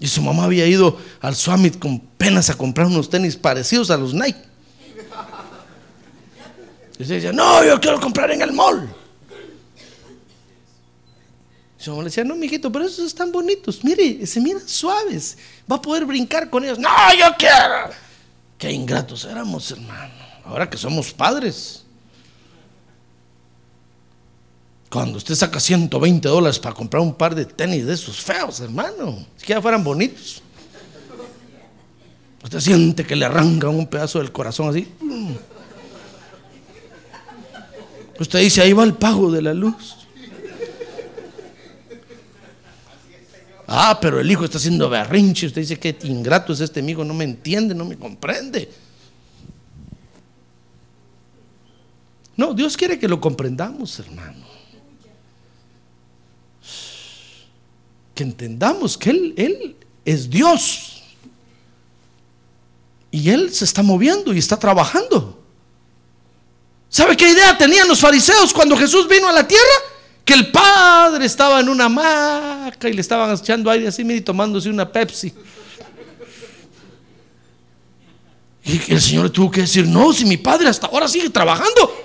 Y su mamá había ido al Summit con penas a comprar unos tenis parecidos a los Nike. Y usted decía, no, yo quiero comprar en el mall. Y su le decía, no, mijito, pero esos están bonitos. Mire, se miran suaves. Va a poder brincar con ellos. No, yo quiero. Qué ingratos éramos, hermano. Ahora que somos padres. Cuando usted saca 120 dólares para comprar un par de tenis de esos feos, hermano, si ya fueran bonitos. Usted siente que le arrancan un pedazo del corazón así. Usted dice, ahí va el pago de la luz. Ah, pero el hijo está haciendo berrinche. Usted dice, qué ingrato es este amigo, no me entiende, no me comprende. No, Dios quiere que lo comprendamos, hermano. que entendamos que Él, Él es Dios. Y Él se está moviendo y está trabajando. ¿Sabe qué idea tenían los fariseos cuando Jesús vino a la tierra? Que el Padre estaba en una hamaca y le estaban echando aire así y tomándose una Pepsi. Y el Señor tuvo que decir, no, si mi Padre hasta ahora sigue trabajando.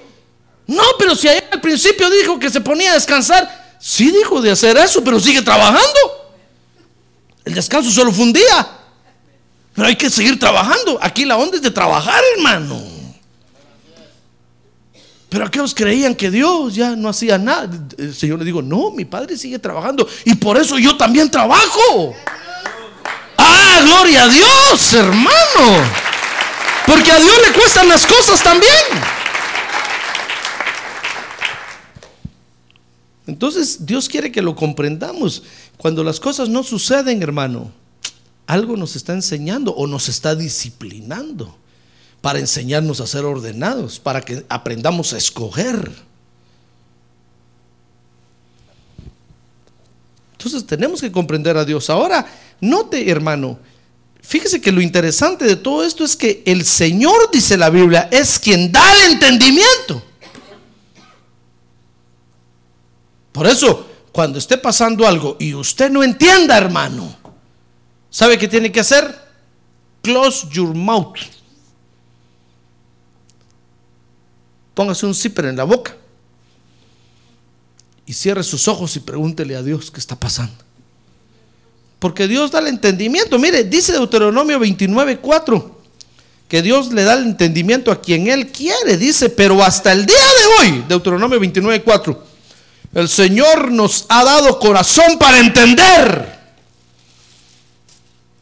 No, pero si allá al principio dijo que se ponía a descansar, sí dijo de hacer eso, pero sigue trabajando. El descanso solo fue un día. Pero hay que seguir trabajando. Aquí la onda es de trabajar, hermano. Pero aquellos creían que Dios ya no hacía nada. El Señor le dijo, no, mi padre sigue trabajando. Y por eso yo también trabajo. Ah, gloria a Dios, hermano. Porque a Dios le cuestan las cosas también. Entonces Dios quiere que lo comprendamos. Cuando las cosas no suceden, hermano, algo nos está enseñando o nos está disciplinando para enseñarnos a ser ordenados, para que aprendamos a escoger. Entonces tenemos que comprender a Dios. Ahora, note, hermano, fíjese que lo interesante de todo esto es que el Señor, dice la Biblia, es quien da el entendimiento. Por eso, cuando esté pasando algo y usted no entienda, hermano, ¿sabe qué tiene que hacer? Close your mouth. Póngase un zipper en la boca y cierre sus ojos y pregúntele a Dios qué está pasando. Porque Dios da el entendimiento. Mire, dice Deuteronomio 29, 4, que Dios le da el entendimiento a quien Él quiere. Dice, pero hasta el día de hoy, Deuteronomio 29, 4, el Señor nos ha dado corazón para entender.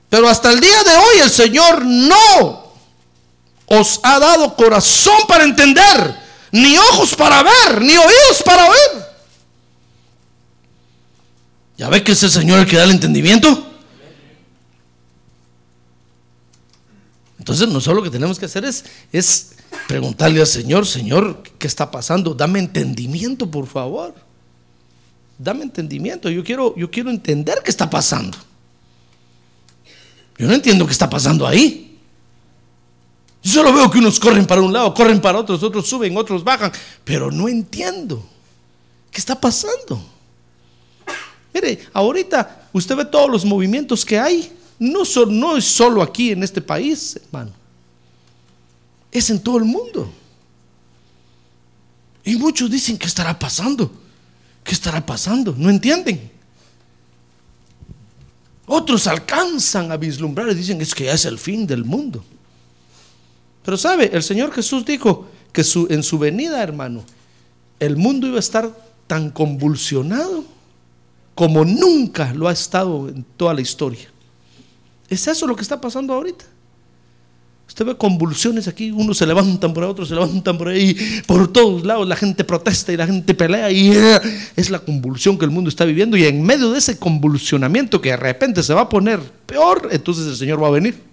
Pero hasta el día de hoy el Señor no os ha dado corazón para entender, ni ojos para ver, ni oídos para oír. ¿Ya ve que es el Señor el que da el entendimiento? Entonces nosotros lo que tenemos que hacer es, es preguntarle al Señor, Señor, ¿qué está pasando? Dame entendimiento, por favor. Dame entendimiento. Yo quiero, yo quiero entender qué está pasando. Yo no entiendo qué está pasando ahí. Yo solo veo que unos corren para un lado, corren para otros, otros suben, otros bajan, pero no entiendo qué está pasando. Mire, ahorita usted ve todos los movimientos que hay. No, no es solo aquí en este país, hermano. Es en todo el mundo. Y muchos dicen, ¿qué estará pasando? ¿Qué estará pasando? No entienden. Otros alcanzan a vislumbrar y dicen, es que ya es el fin del mundo. Pero sabe, el Señor Jesús dijo que en su venida, hermano, el mundo iba a estar tan convulsionado como nunca lo ha estado en toda la historia. Es eso lo que está pasando ahorita. Usted ve convulsiones aquí, unos se levantan por ahí, otros se levantan por ahí, por todos lados la gente protesta y la gente pelea y eh, es la convulsión que el mundo está viviendo y en medio de ese convulsionamiento que de repente se va a poner peor, entonces el Señor va a venir.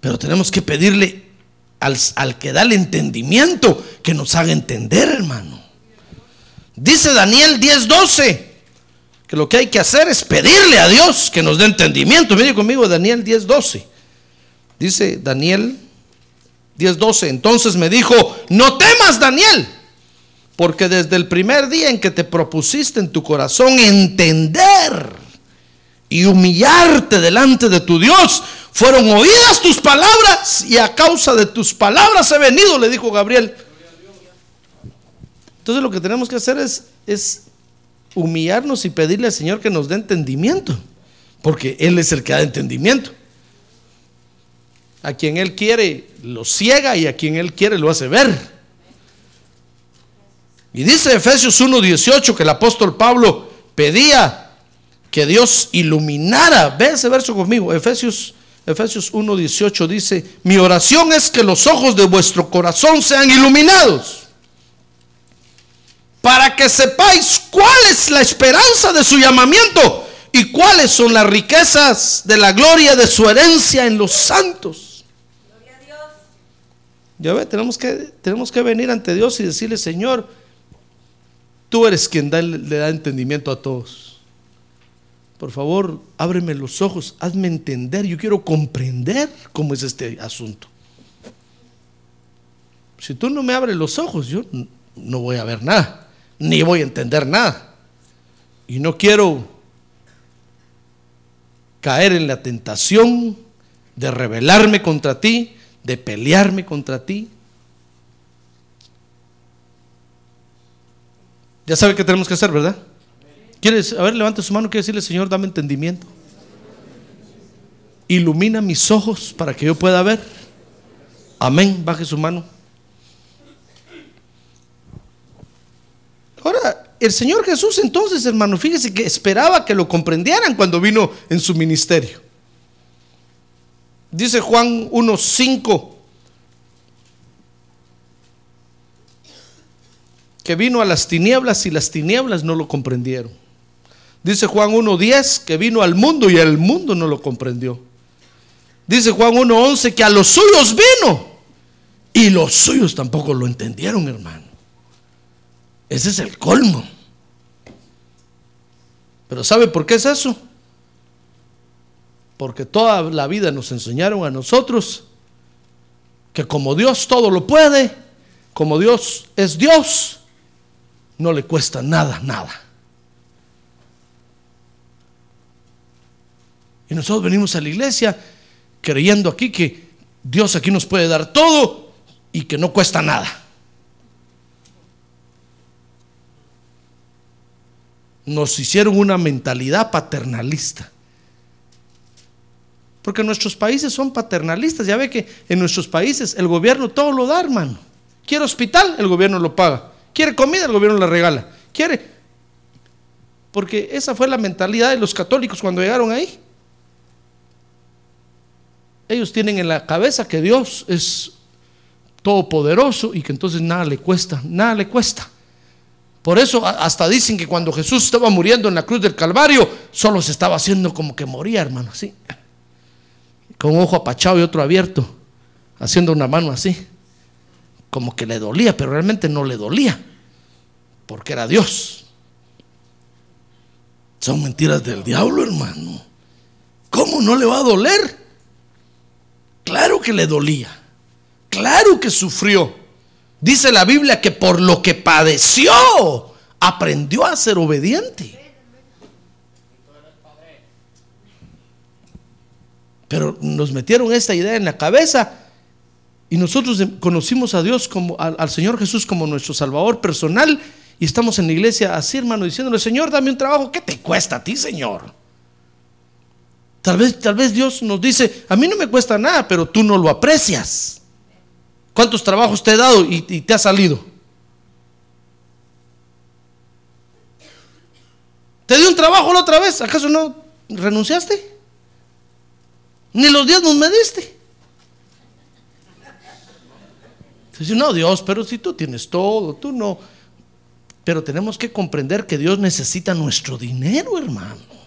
Pero tenemos que pedirle al, al, que da el entendimiento que nos haga entender, hermano. Dice Daniel 10:12 que lo que hay que hacer es pedirle a Dios que nos dé entendimiento. Mire conmigo Daniel 10:12. Dice Daniel 10:12. Entonces me dijo, no temas Daniel, porque desde el primer día en que te propusiste en tu corazón entender y humillarte delante de tu Dios, fueron oídas tus palabras y a causa de tus palabras he venido, le dijo Gabriel. Entonces lo que tenemos que hacer es, humillarnos y pedirle al Señor que nos dé entendimiento, porque Él es el que da entendimiento. A quien Él quiere lo ciega y a quien Él quiere lo hace ver. Y dice Efesios 1:18 que el apóstol Pablo pedía que Dios iluminara. Ve ese verso conmigo, Efesios Efesios 1:18 dice, "Mi oración es que los ojos de vuestro corazón sean iluminados." para que sepáis cuál es la esperanza de su llamamiento y cuáles son las riquezas de la gloria de su herencia en los santos. Gloria a Dios. Ya ve, tenemos que, tenemos que venir ante Dios y decirle, Señor, tú eres quien le da entendimiento a todos. Por favor, ábreme los ojos, hazme entender, yo quiero comprender cómo es este asunto. Si tú no me abres los ojos, yo no voy a ver nada ni voy a entender nada. Y no quiero caer en la tentación de rebelarme contra ti, de pelearme contra ti. Ya sabe qué tenemos que hacer, ¿verdad? ¿Quieres? A ver, levante su mano, quiere decirle, Señor, dame entendimiento. Ilumina mis ojos para que yo pueda ver. Amén. Baje su mano. Ahora, el Señor Jesús entonces, hermano, fíjese que esperaba que lo comprendieran cuando vino en su ministerio. Dice Juan 1.5 que vino a las tinieblas y las tinieblas no lo comprendieron. Dice Juan 1.10 que vino al mundo y el mundo no lo comprendió. Dice Juan 1.11 que a los suyos vino y los suyos tampoco lo entendieron, hermano. Ese es el colmo. Pero ¿sabe por qué es eso? Porque toda la vida nos enseñaron a nosotros que como Dios todo lo puede, como Dios es Dios, no le cuesta nada, nada. Y nosotros venimos a la iglesia creyendo aquí que Dios aquí nos puede dar todo y que no cuesta nada. Nos hicieron una mentalidad paternalista. Porque nuestros países son paternalistas. Ya ve que en nuestros países el gobierno todo lo da, hermano. Quiere hospital, el gobierno lo paga. Quiere comida, el gobierno la regala. Quiere. Porque esa fue la mentalidad de los católicos cuando llegaron ahí. Ellos tienen en la cabeza que Dios es todopoderoso y que entonces nada le cuesta, nada le cuesta. Por eso hasta dicen que cuando Jesús estaba muriendo en la cruz del Calvario, solo se estaba haciendo como que moría, hermano, así con un ojo apachado y otro abierto, haciendo una mano así, como que le dolía, pero realmente no le dolía, porque era Dios. Son mentiras del diablo, hermano. ¿Cómo no le va a doler? Que le dolía, claro que sufrió. Dice la Biblia que por lo que padeció, aprendió a ser obediente. Pero nos metieron esta idea en la cabeza y nosotros conocimos a Dios como al, Señor Jesús como nuestro Salvador personal y estamos en la iglesia así, hermano, diciéndole, Señor, dame un trabajo, ¿qué te cuesta a ti, Señor? Tal vez, tal vez Dios nos dice, a mí no me cuesta nada, pero tú no lo aprecias. ¿Cuántos trabajos te he dado y, te ha salido? ¿Te di un trabajo la otra vez? ¿Acaso no renunciaste? Ni los diezmos me diste. Dice, no, Dios, pero si tú tienes todo, tú no. Pero tenemos que comprender que Dios necesita nuestro dinero, hermano.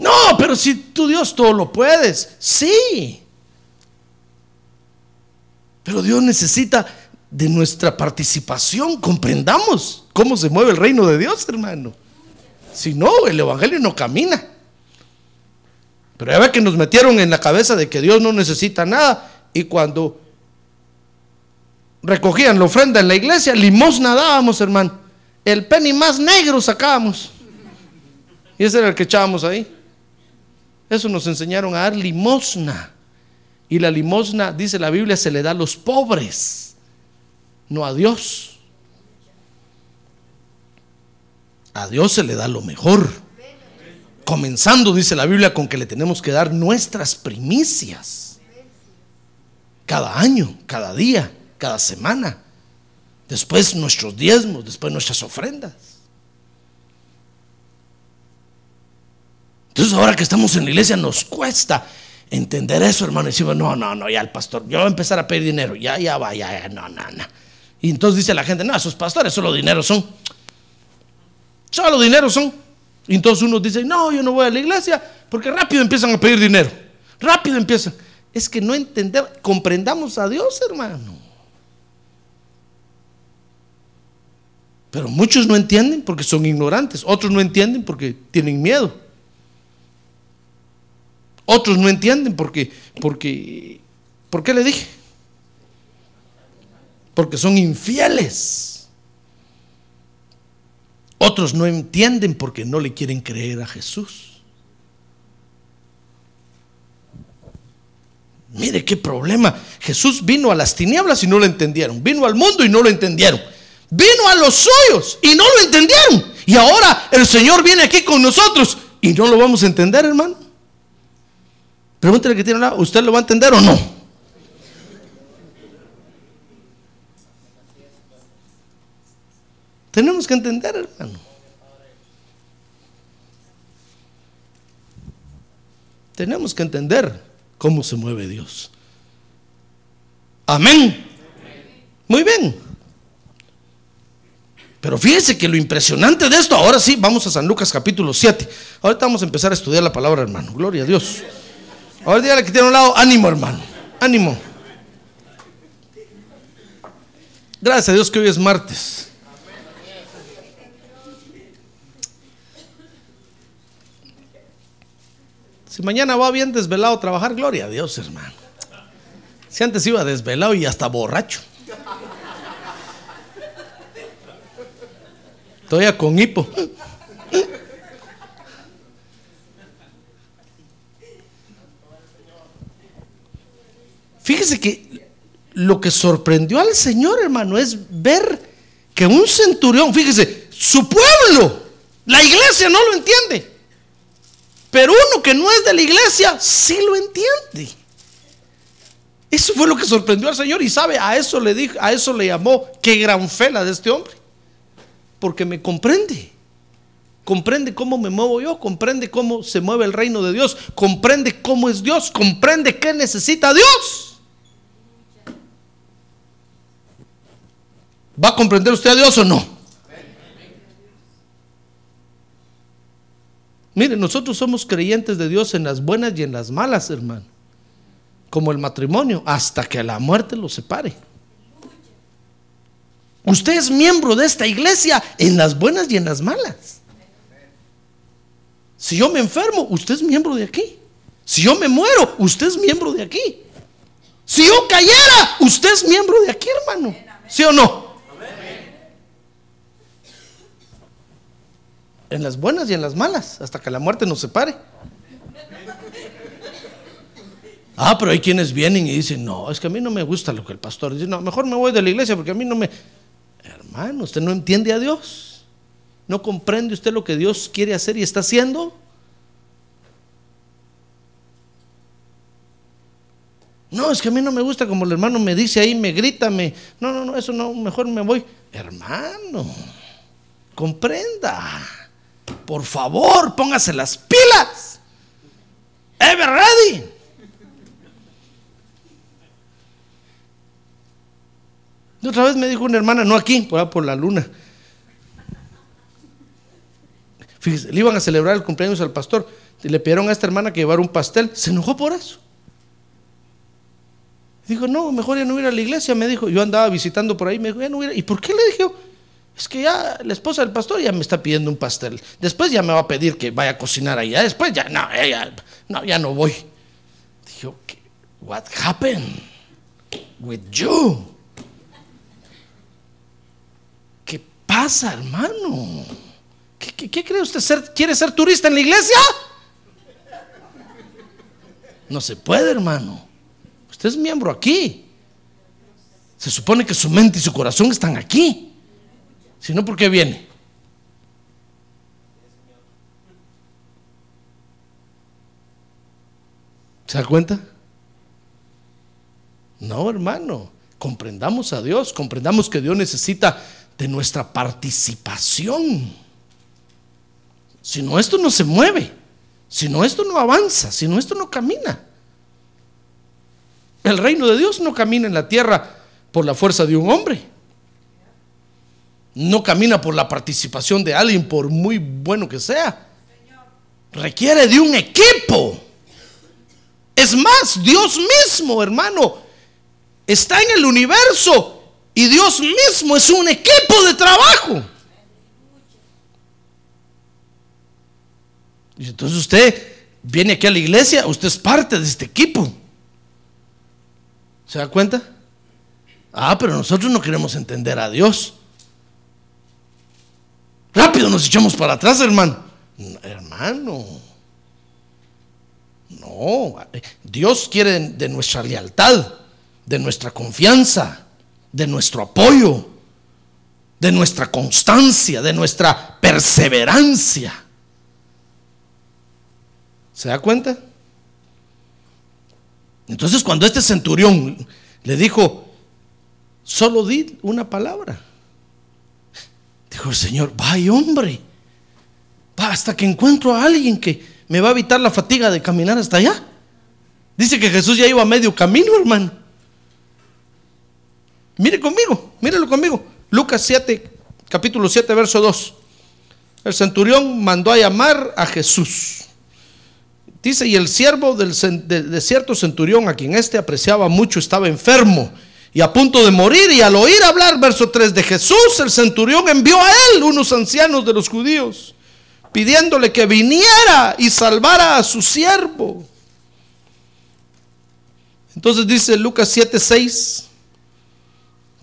No, pero si tú Dios todo lo puedes, sí. Pero Dios necesita de nuestra participación. Comprendamos cómo se mueve el reino de Dios, hermano. Si no, el Evangelio no camina. Pero ya ve que nos metieron en la cabeza de que Dios no necesita nada y cuando recogían la ofrenda en la iglesia, limosna dábamos, hermano. El penny más negro sacábamos. Y ese era el que echábamos ahí. Eso nos enseñaron a dar limosna. Y la limosna, dice la Biblia, se le da a los pobres, no a Dios. A Dios se le da lo mejor. Comenzando, dice la Biblia, con que le tenemos que dar nuestras primicias. Cada año, cada día, cada semana. Después nuestros diezmos, después nuestras ofrendas. Entonces ahora que estamos en la iglesia nos cuesta entender eso, hermano. Y decimos, no, no, no, ya el pastor, yo voy a empezar a pedir dinero. Ya, ya va, ya, ya, no, no, no. Y entonces dice la gente, no, esos pastores solo dinero son. Solo dinero son. Y entonces uno dice, no, yo no voy a la iglesia porque rápido empiezan a pedir dinero. Rápido empiezan. Es que no entender, comprendamos a Dios, hermano. Pero muchos no entienden porque son ignorantes. Otros no entienden porque tienen miedo. Otros no entienden porque, porque, ¿por qué le dije? Porque son infieles. Otros no entienden porque no le quieren creer a Jesús. Mire qué problema. Jesús vino a las tinieblas y no lo entendieron. Vino al mundo y no lo entendieron. Vino a los suyos y no lo entendieron. Y ahora el Señor viene aquí con nosotros y no lo vamos a entender, hermano. Pregúntale que tiene lado, ¿usted lo va a entender o no? Tenemos que entender, hermano. Tenemos que entender cómo se mueve Dios. Amén. Muy bien. Pero fíjese que lo impresionante de esto, ahora sí, vamos a San Lucas capítulo 7. Ahorita vamos a empezar a estudiar la palabra, hermano. Gloria a Dios. Ahora dígale que tiene un lado, ánimo, hermano. Ánimo. Gracias a Dios que hoy es martes. Si mañana va bien desvelado a trabajar, gloria a Dios, hermano. Si antes iba desvelado y hasta borracho. Todavía con hipo. Fíjese que lo que sorprendió al Señor, hermano, es ver que un centurión, fíjese, su pueblo, la iglesia no lo entiende. Pero uno que no es de la iglesia, sí lo entiende. Eso fue lo que sorprendió al Señor. Y sabe, a eso le dijo, a eso le llamó, qué gran fe la de este hombre. Porque me comprende. Comprende cómo me muevo yo, comprende cómo se mueve el reino de Dios, comprende cómo es Dios, comprende qué necesita Dios. ¿Va a comprender usted a Dios o no? Mire, nosotros somos creyentes de Dios en las buenas y en las malas, hermano. Como el matrimonio, hasta que la muerte los separe. Usted es miembro de esta iglesia en las buenas y en las malas. Si yo me enfermo, usted es miembro de aquí. Si yo me muero, usted es miembro de aquí. Si yo cayera, usted es miembro de aquí, hermano. ¿Sí o no? En las buenas y en las malas, hasta que la muerte nos separe. Ah, pero hay quienes vienen y dicen, no, es que a mí no me gusta lo que el pastor dice. No, mejor me voy de la iglesia porque a mí no me... Hermano, usted no entiende a Dios. ¿No comprende usted lo que Dios quiere hacer y está haciendo? No, es que a mí no me gusta como el hermano me dice ahí, me grita, me... No, no, no, eso no, mejor me voy. Hermano, comprenda. Por favor, póngase las pilas. Ever ready. Y otra vez me dijo una hermana, no aquí, por, por la luna. Fíjese, le iban a celebrar el cumpleaños al pastor. Le pidieron a esta hermana que llevara un pastel. Se enojó por eso. Dijo, no, mejor ya no ir a la iglesia. Me dijo, yo andaba visitando por ahí. Me dijo, ya no. ¿Y por qué le dije? Es que ya la esposa del pastor ya me está pidiendo un pastel. Después ya me va a pedir que vaya a cocinar allá. Después ya no, ya, no, voy. Dijo, what happened with you? ¿Qué pasa, hermano? ¿Qué, qué, qué cree usted ser? ¿Quiere ser turista en la iglesia? No se puede, hermano. Usted es miembro aquí. Se supone que su mente y su corazón están aquí. Si no, ¿por qué viene? ¿Se da cuenta? No, hermano. Comprendamos a Dios, comprendamos que Dios necesita de nuestra participación. Si no, esto no se mueve. Si no, esto no avanza. Si no, esto no camina. El reino de Dios no camina en la tierra por la fuerza de un hombre no camina por la participación de alguien, por muy bueno que sea. Requiere de un equipo. Es más, Dios mismo, hermano, está en el universo y Dios mismo es un equipo de trabajo. Y entonces usted viene aquí a la iglesia, usted es parte de este equipo. ¿Se da cuenta? Ah, pero nosotros no queremos entender a Dios. Rápido nos echamos para atrás, hermano. Hermano, No, Dios quiere de nuestra lealtad, de nuestra confianza, de nuestro apoyo, de nuestra constancia, de nuestra perseverancia. ¿Se da cuenta? Entonces cuando este centurión le dijo, solo di una palabra. Dijo el Señor, vaya hombre, hasta que encuentro a alguien que me va a evitar la fatiga de caminar hasta allá. Dice que Jesús ya iba a medio camino, hermano. Mire conmigo, mírelo conmigo. Lucas 7, capítulo 7, verso 2. El centurión mandó a llamar a Jesús. Dice, y el siervo del, de, cierto centurión, a quien éste apreciaba mucho, estaba enfermo y a punto de morir. Y al oír hablar, verso 3 de Jesús, el centurión envió a él unos ancianos de los judíos, pidiéndole que viniera y salvara a su siervo. Entonces dice Lucas 7:6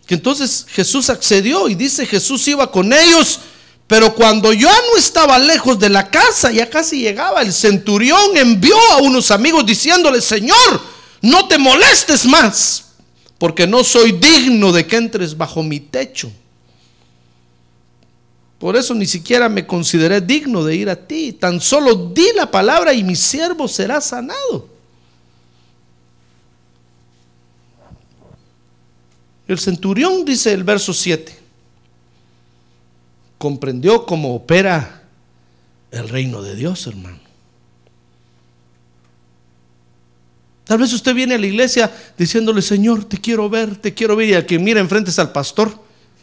que entonces Jesús accedió y dice Jesús iba con ellos pero cuando ya no estaba lejos de la casa, ya casi llegaba, el centurión envió a unos amigos diciéndole, Señor, no te molestes más, porque no soy digno de que entres bajo mi techo. Por eso ni siquiera me consideré digno de ir a ti. Tan solo di la palabra y mi siervo será sanado. El centurión dice el verso 7 comprendió cómo opera el reino de Dios, hermano. Tal vez usted viene a la iglesia diciéndole, Señor, te quiero ver, te quiero ver, y al que mira enfrente es al pastor.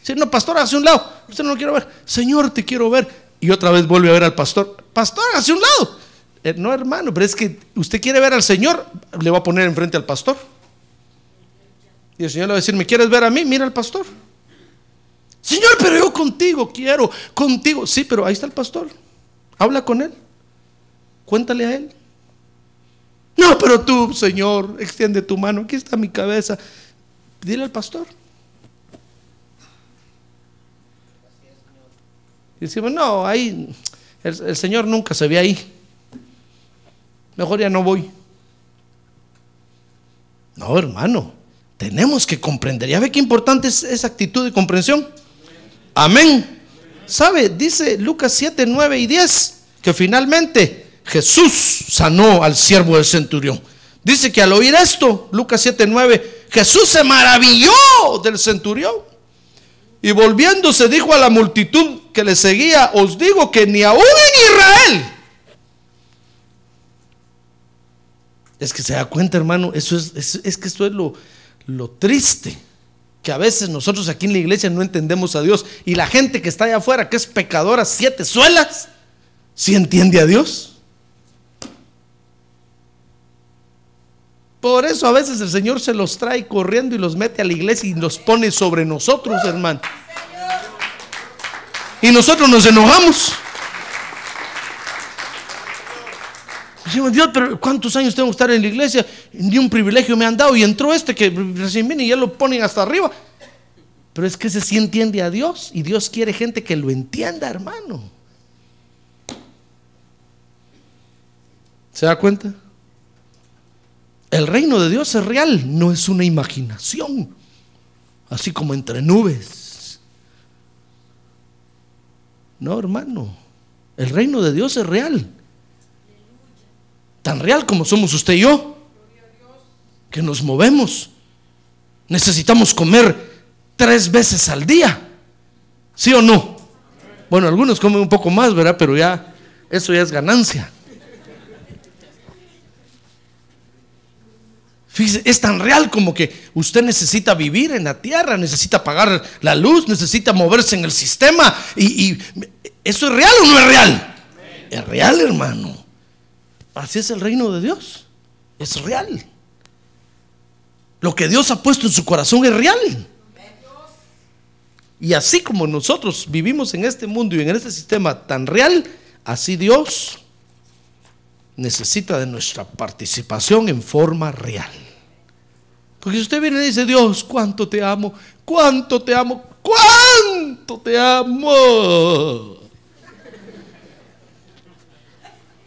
Si no, pastor, hacia un lado, usted no lo quiere ver. Señor, te quiero ver. Y otra vez vuelve a ver al pastor, pastor, hacia un lado. Eh, no, hermano, pero es que usted quiere ver al Señor, le va a poner enfrente al pastor. Y el Señor le va a decir, ¿me quieres ver a mí? Mira al pastor. Señor, pero yo contigo quiero, contigo. Sí, pero ahí está el pastor. Habla con él. Cuéntale a él. No, pero tú, Señor, extiende tu mano. Aquí está mi cabeza. Dile al pastor. Y decimos, no, ahí el, el, Señor nunca se ve ahí. Mejor ya no voy. No, hermano, tenemos que comprender. ¿Ya ve qué importante es esa actitud de comprensión? Amén. ¿Sabe? Dice Lucas 7, 9 y 10 que finalmente Jesús sanó al siervo del centurión. Dice que al oír esto, Lucas 7, 9, Jesús se maravilló del centurión. Y volviéndose dijo a la multitud que le seguía, os digo que ni aún en Israel. Es que se da cuenta, hermano, eso es, es, que esto es lo, lo triste que a veces nosotros aquí en la iglesia no entendemos a Dios y la gente que está allá afuera, que es pecadora, siete suelas, ¿sí entiende a Dios? Por eso a veces el Señor se los trae corriendo y los mete a la iglesia y los pone sobre nosotros, hermano. Y nosotros nos enojamos. Dios, pero ¿cuántos años tengo que estar en la iglesia? Ni un privilegio me han dado. Y entró este que recién viene y ya lo ponen hasta arriba. Pero es que ese sí entiende a Dios. Y Dios quiere gente que lo entienda, hermano. ¿Se da cuenta? El reino de Dios es real, no es una imaginación. Así como entre nubes. No, hermano. El reino de Dios es real tan real como somos usted y yo, que nos movemos. Necesitamos comer tres veces al día, ¿sí o no? Bueno, algunos comen un poco más, ¿verdad? Pero ya, eso ya es ganancia. Fíjese, es tan real como que usted necesita vivir en la tierra, necesita pagar la luz, necesita moverse en el sistema. Y, y ¿eso es real o no es real? Es real, hermano. Así es el reino de Dios. Es real. Lo que Dios ha puesto en su corazón es real. Y así como nosotros vivimos en este mundo y en este sistema tan real, así Dios necesita de nuestra participación en forma real. Porque si usted viene y dice, Dios, cuánto te amo, cuánto te amo, cuánto te amo.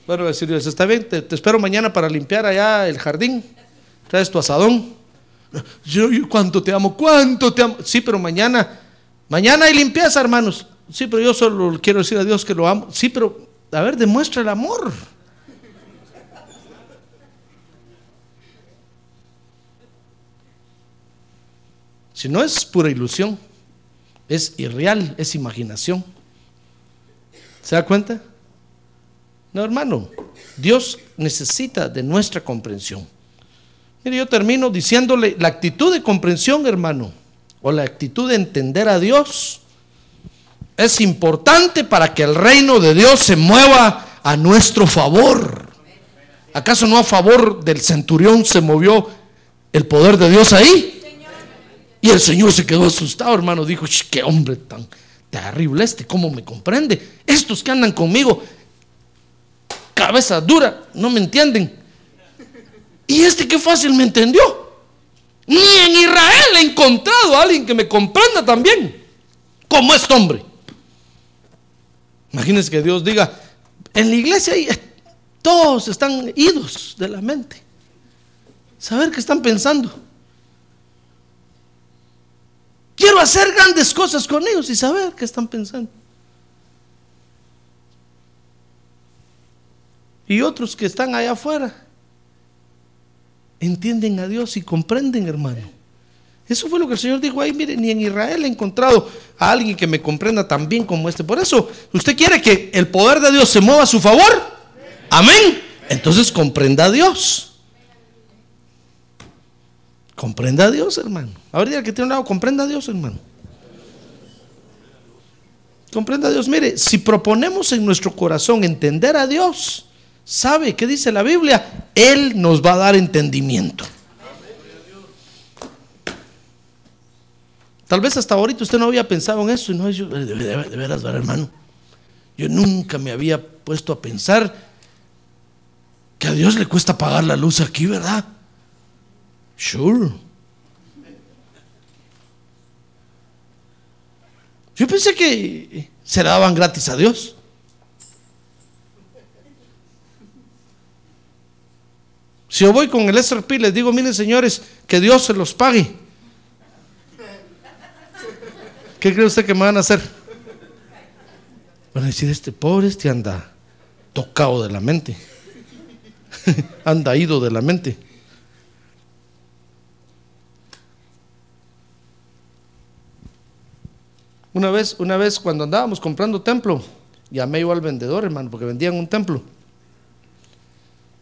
Bueno, decir Dios, está bien, te, espero mañana para limpiar allá el jardín. Traes tu asadón. Yo, ¿Cuánto te amo? ¿Cuánto te amo? Sí, pero mañana, mañana hay limpieza, hermanos. Sí, pero yo solo quiero decir a Dios que lo amo. Sí, pero, a ver, demuestra el amor. Si no es pura ilusión, es irreal, es imaginación. ¿Se da cuenta? No, hermano, Dios necesita de nuestra comprensión. Mire, yo termino diciéndole la actitud de comprensión, hermano, o la actitud de entender a Dios, es importante para que el reino de Dios se mueva a nuestro favor. ¿Acaso no a favor del centurión se movió el poder de Dios ahí? Y el Señor se quedó asustado, hermano. Dijo, qué hombre tan terrible este, ¿cómo me comprende? Estos que andan conmigo, cabeza dura, no me entienden. Y este qué fácil me entendió. Ni en Israel he encontrado a alguien que me comprenda también, como este hombre. Imagínense que Dios diga, en la iglesia todos están idos de la mente. Saber qué están pensando. Quiero hacer grandes cosas con ellos y saber qué están pensando. Y otros que están allá afuera entienden a Dios y comprenden, hermano. Eso fue lo que el Señor dijo ahí, mire, ni en Israel he encontrado a alguien que me comprenda tan bien como este. Por eso, ¿usted quiere que el poder de Dios se mueva a su favor? Amén. Entonces comprenda a Dios. Comprenda a Dios, hermano. Ahora que tiene un lado, comprenda a Dios, hermano. Comprenda a Dios. Mire, si proponemos en nuestro corazón entender a Dios, ¿sabe qué dice la Biblia? Él nos va a dar entendimiento. Tal vez hasta ahorita usted no había pensado en eso. No, yo, de, de, de veras, hermano. Yo nunca me había puesto a pensar que a Dios le cuesta pagar la luz aquí, ¿verdad? Sure. Yo pensé que se la daban gratis a Dios. Si yo voy con el SRP les digo, miren señores, que Dios se los pague. ¿Qué cree usted que me van a hacer? Van a decir, este pobre este anda tocado de la mente. anda ido de la mente. Una vez, una vez cuando andábamos comprando templo, llamé yo al vendedor, hermano, porque vendían un templo.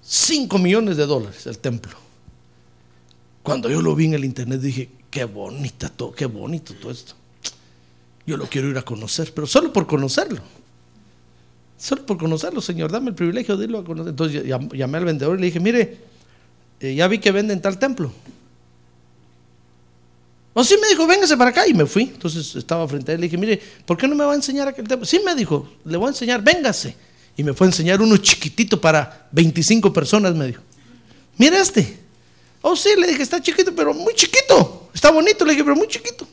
5 millones de dólares el templo. Cuando yo lo vi en el internet dije, qué bonita todo, qué bonito todo esto. Yo lo quiero ir a conocer, pero solo por conocerlo. Solo por conocerlo, Señor, dame el privilegio de irlo a conocer. Entonces llamé al vendedor y le dije, mire, eh, ya vi que venden tal templo. O sí me dijo, véngase para acá y me fui. Entonces estaba frente a él y le dije, mire, ¿por qué no me va a enseñar aquel templo? Sí me dijo, le voy a enseñar, véngase. Y me fue a enseñar uno chiquitito para 25 personas, me dijo. Mira este. Oh, sí, le dije, está chiquito, pero muy chiquito. Está bonito, le dije, pero muy chiquito.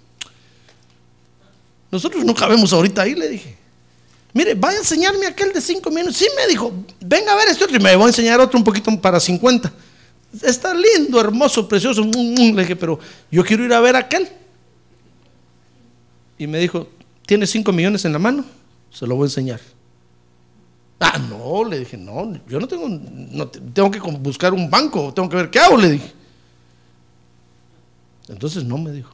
Nosotros no cabemos ahorita ahí, le dije. Mire, vaya a enseñarme aquel de 5 minutos. Sí, me dijo, venga a ver este otro y me voy a enseñar otro un poquito para 50. Está lindo, hermoso, precioso. Le dije, pero yo quiero ir a ver a aquel. Y me dijo, ¿tiene 5 millones en la mano? Se lo voy a enseñar. Ah, no, le dije, no, yo no tengo, tengo que buscar un banco, tengo que ver qué hago, le dije. Entonces no me dijo.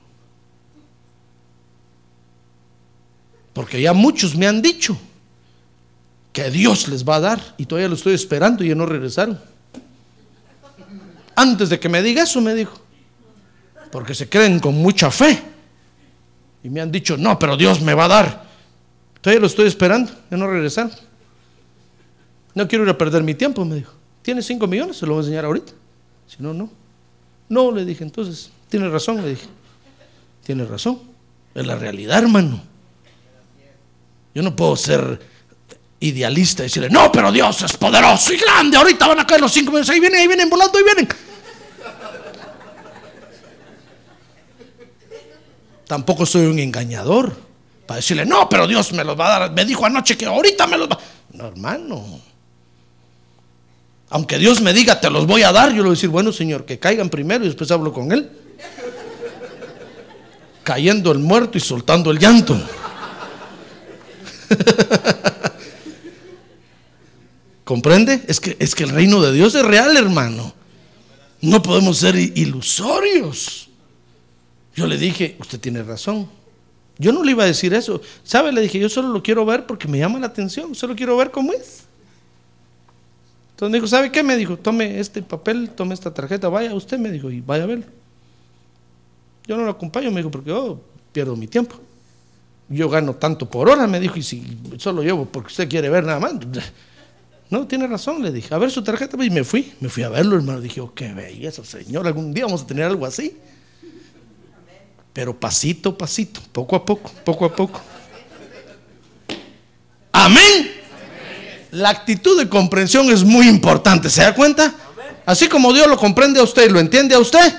Porque ya muchos me han dicho que Dios les va a dar y todavía lo estoy esperando y ya no regresaron. Antes de que me diga eso, me dijo. Porque se creen con mucha fe. Y me han dicho, no, pero Dios me va a dar. Todavía lo estoy esperando, ya no regresaron. No quiero ir a perder mi tiempo, me dijo. ¿Tiene cinco millones? Se lo voy a enseñar ahorita. Si no, no. No, le dije, entonces, tiene razón, le dije. Tiene razón. Es la realidad, hermano. Yo no puedo ser idealista y decirle, no, pero Dios es poderoso y grande. Ahorita van a caer los cinco millones. Ahí vienen, ahí vienen volando, ahí vienen. Tampoco soy un engañador para decirle, no, pero Dios me los va a dar. Me dijo anoche que ahorita me los va. No, hermano. Aunque Dios me diga, te los voy a dar, yo le voy a decir, bueno, Señor, que caigan primero y después hablo con Él. Cayendo el muerto y soltando el llanto. ¿Comprende? Es que, es que el reino de Dios es real, hermano. No podemos ser ilusorios. Yo le dije, usted tiene razón. Yo no le iba a decir eso. ¿Sabe? Le dije, yo solo lo quiero ver porque me llama la atención. Solo quiero ver cómo es. Entonces me dijo, ¿sabe qué? Me dijo, tome este papel, tome esta tarjeta, vaya usted, me dijo, y vaya a verlo. Yo no lo acompaño, me dijo, porque yo pierdo mi tiempo. Yo gano tanto por hora, me dijo, y si solo llevo porque usted quiere ver nada más. No, tiene razón, le dije. A ver su tarjeta, y me fui, me fui a verlo, hermano. Dije, oh, qué belleza, Señor, algún día vamos a tener algo así. Pero pasito, pasito, poco a poco, poco a poco. Amén. La actitud de comprensión es muy importante, ¿se da cuenta? Así como Dios lo comprende a usted y lo entiende a usted,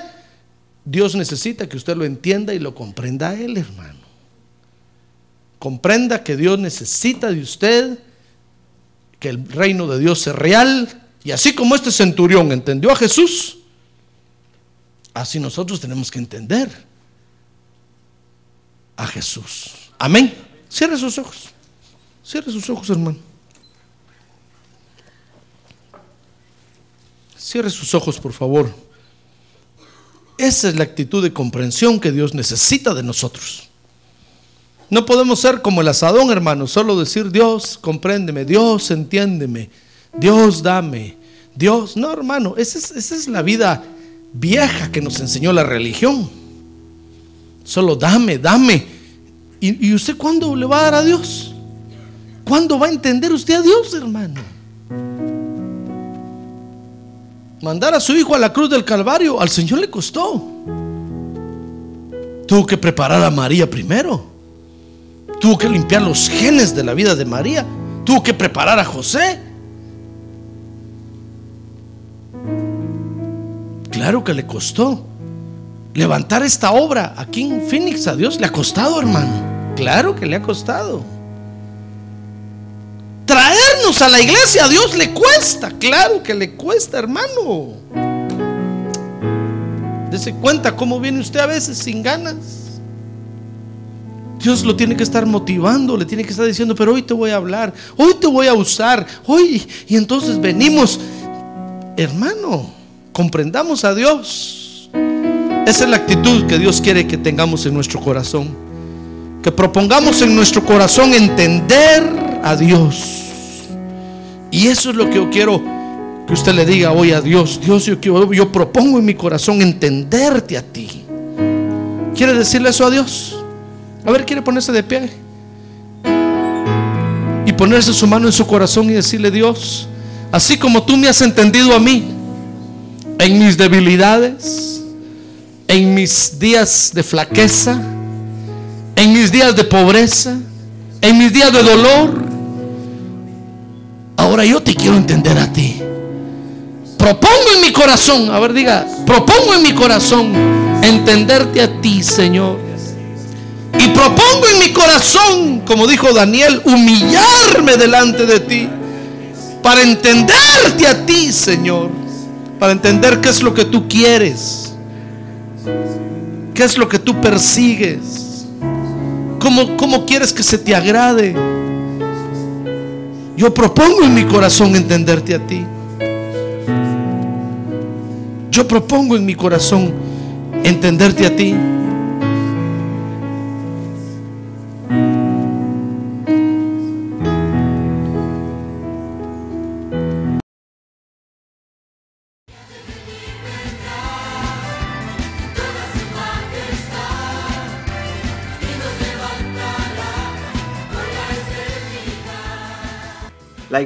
Dios necesita que usted lo entienda y lo comprenda a Él, hermano. Comprenda que Dios necesita de usted que el reino de Dios es real. Y así como este centurión entendió a Jesús, así nosotros tenemos que entender a Jesús. Amén. Cierre sus ojos. Cierre sus ojos, hermano. Cierre sus ojos, por favor. Esa es la actitud de comprensión que Dios necesita de nosotros. No podemos ser como el asadón, hermano, solo decir Dios, compréndeme, Dios, entiéndeme, Dios, dame, Dios. No, hermano, esa es, la vida vieja que nos enseñó la religión. Solo dame, dame. ¿Y, ¿Y usted cuándo le va a dar a Dios? ¿Cuándo va a entender usted a Dios, hermano? Mandar a su hijo a la cruz del Calvario, al Señor le costó. Tuvo que preparar a María primero. Tuvo que limpiar los genes de la vida de María. Tuvo que preparar a José. Claro que le costó. Levantar esta obra aquí en Phoenix a Dios le ha costado, hermano. Claro que le ha costado. Traernos a la iglesia a Dios le cuesta. Claro que le cuesta, hermano. Dese cuenta cómo viene usted a veces sin ganas. Dios lo tiene que estar motivando, le tiene que estar diciendo, pero hoy te voy a hablar, hoy te voy a usar, hoy. Y entonces venimos, hermano, comprendamos a Dios. Esa es la actitud que Dios quiere que tengamos en nuestro corazón. Que propongamos en nuestro corazón entender a Dios. Y eso es lo que yo quiero que usted le diga hoy a Dios. Dios, yo, yo propongo en mi corazón entenderte a ti. ¿Quiere decirle eso a Dios? A ver, quiere ponerse de pie y ponerse su mano en su corazón y decirle, Dios, así como tú me has entendido a mí, en mis debilidades, en mis días de flaqueza, en mis días de pobreza, en mis días de dolor, ahora yo te quiero entender a ti. Propongo en mi corazón, a ver, diga, propongo en mi corazón entenderte a ti, Señor. Y propongo en mi corazón, como dijo Daniel, humillarme delante de ti. Para entenderte a ti, Señor. Para entender qué es lo que tú quieres. ¿Qué es lo que tú persigues? ¿Cómo, cómo quieres que se te agrade? Yo propongo en mi corazón entenderte a ti. Yo propongo en mi corazón entenderte a ti.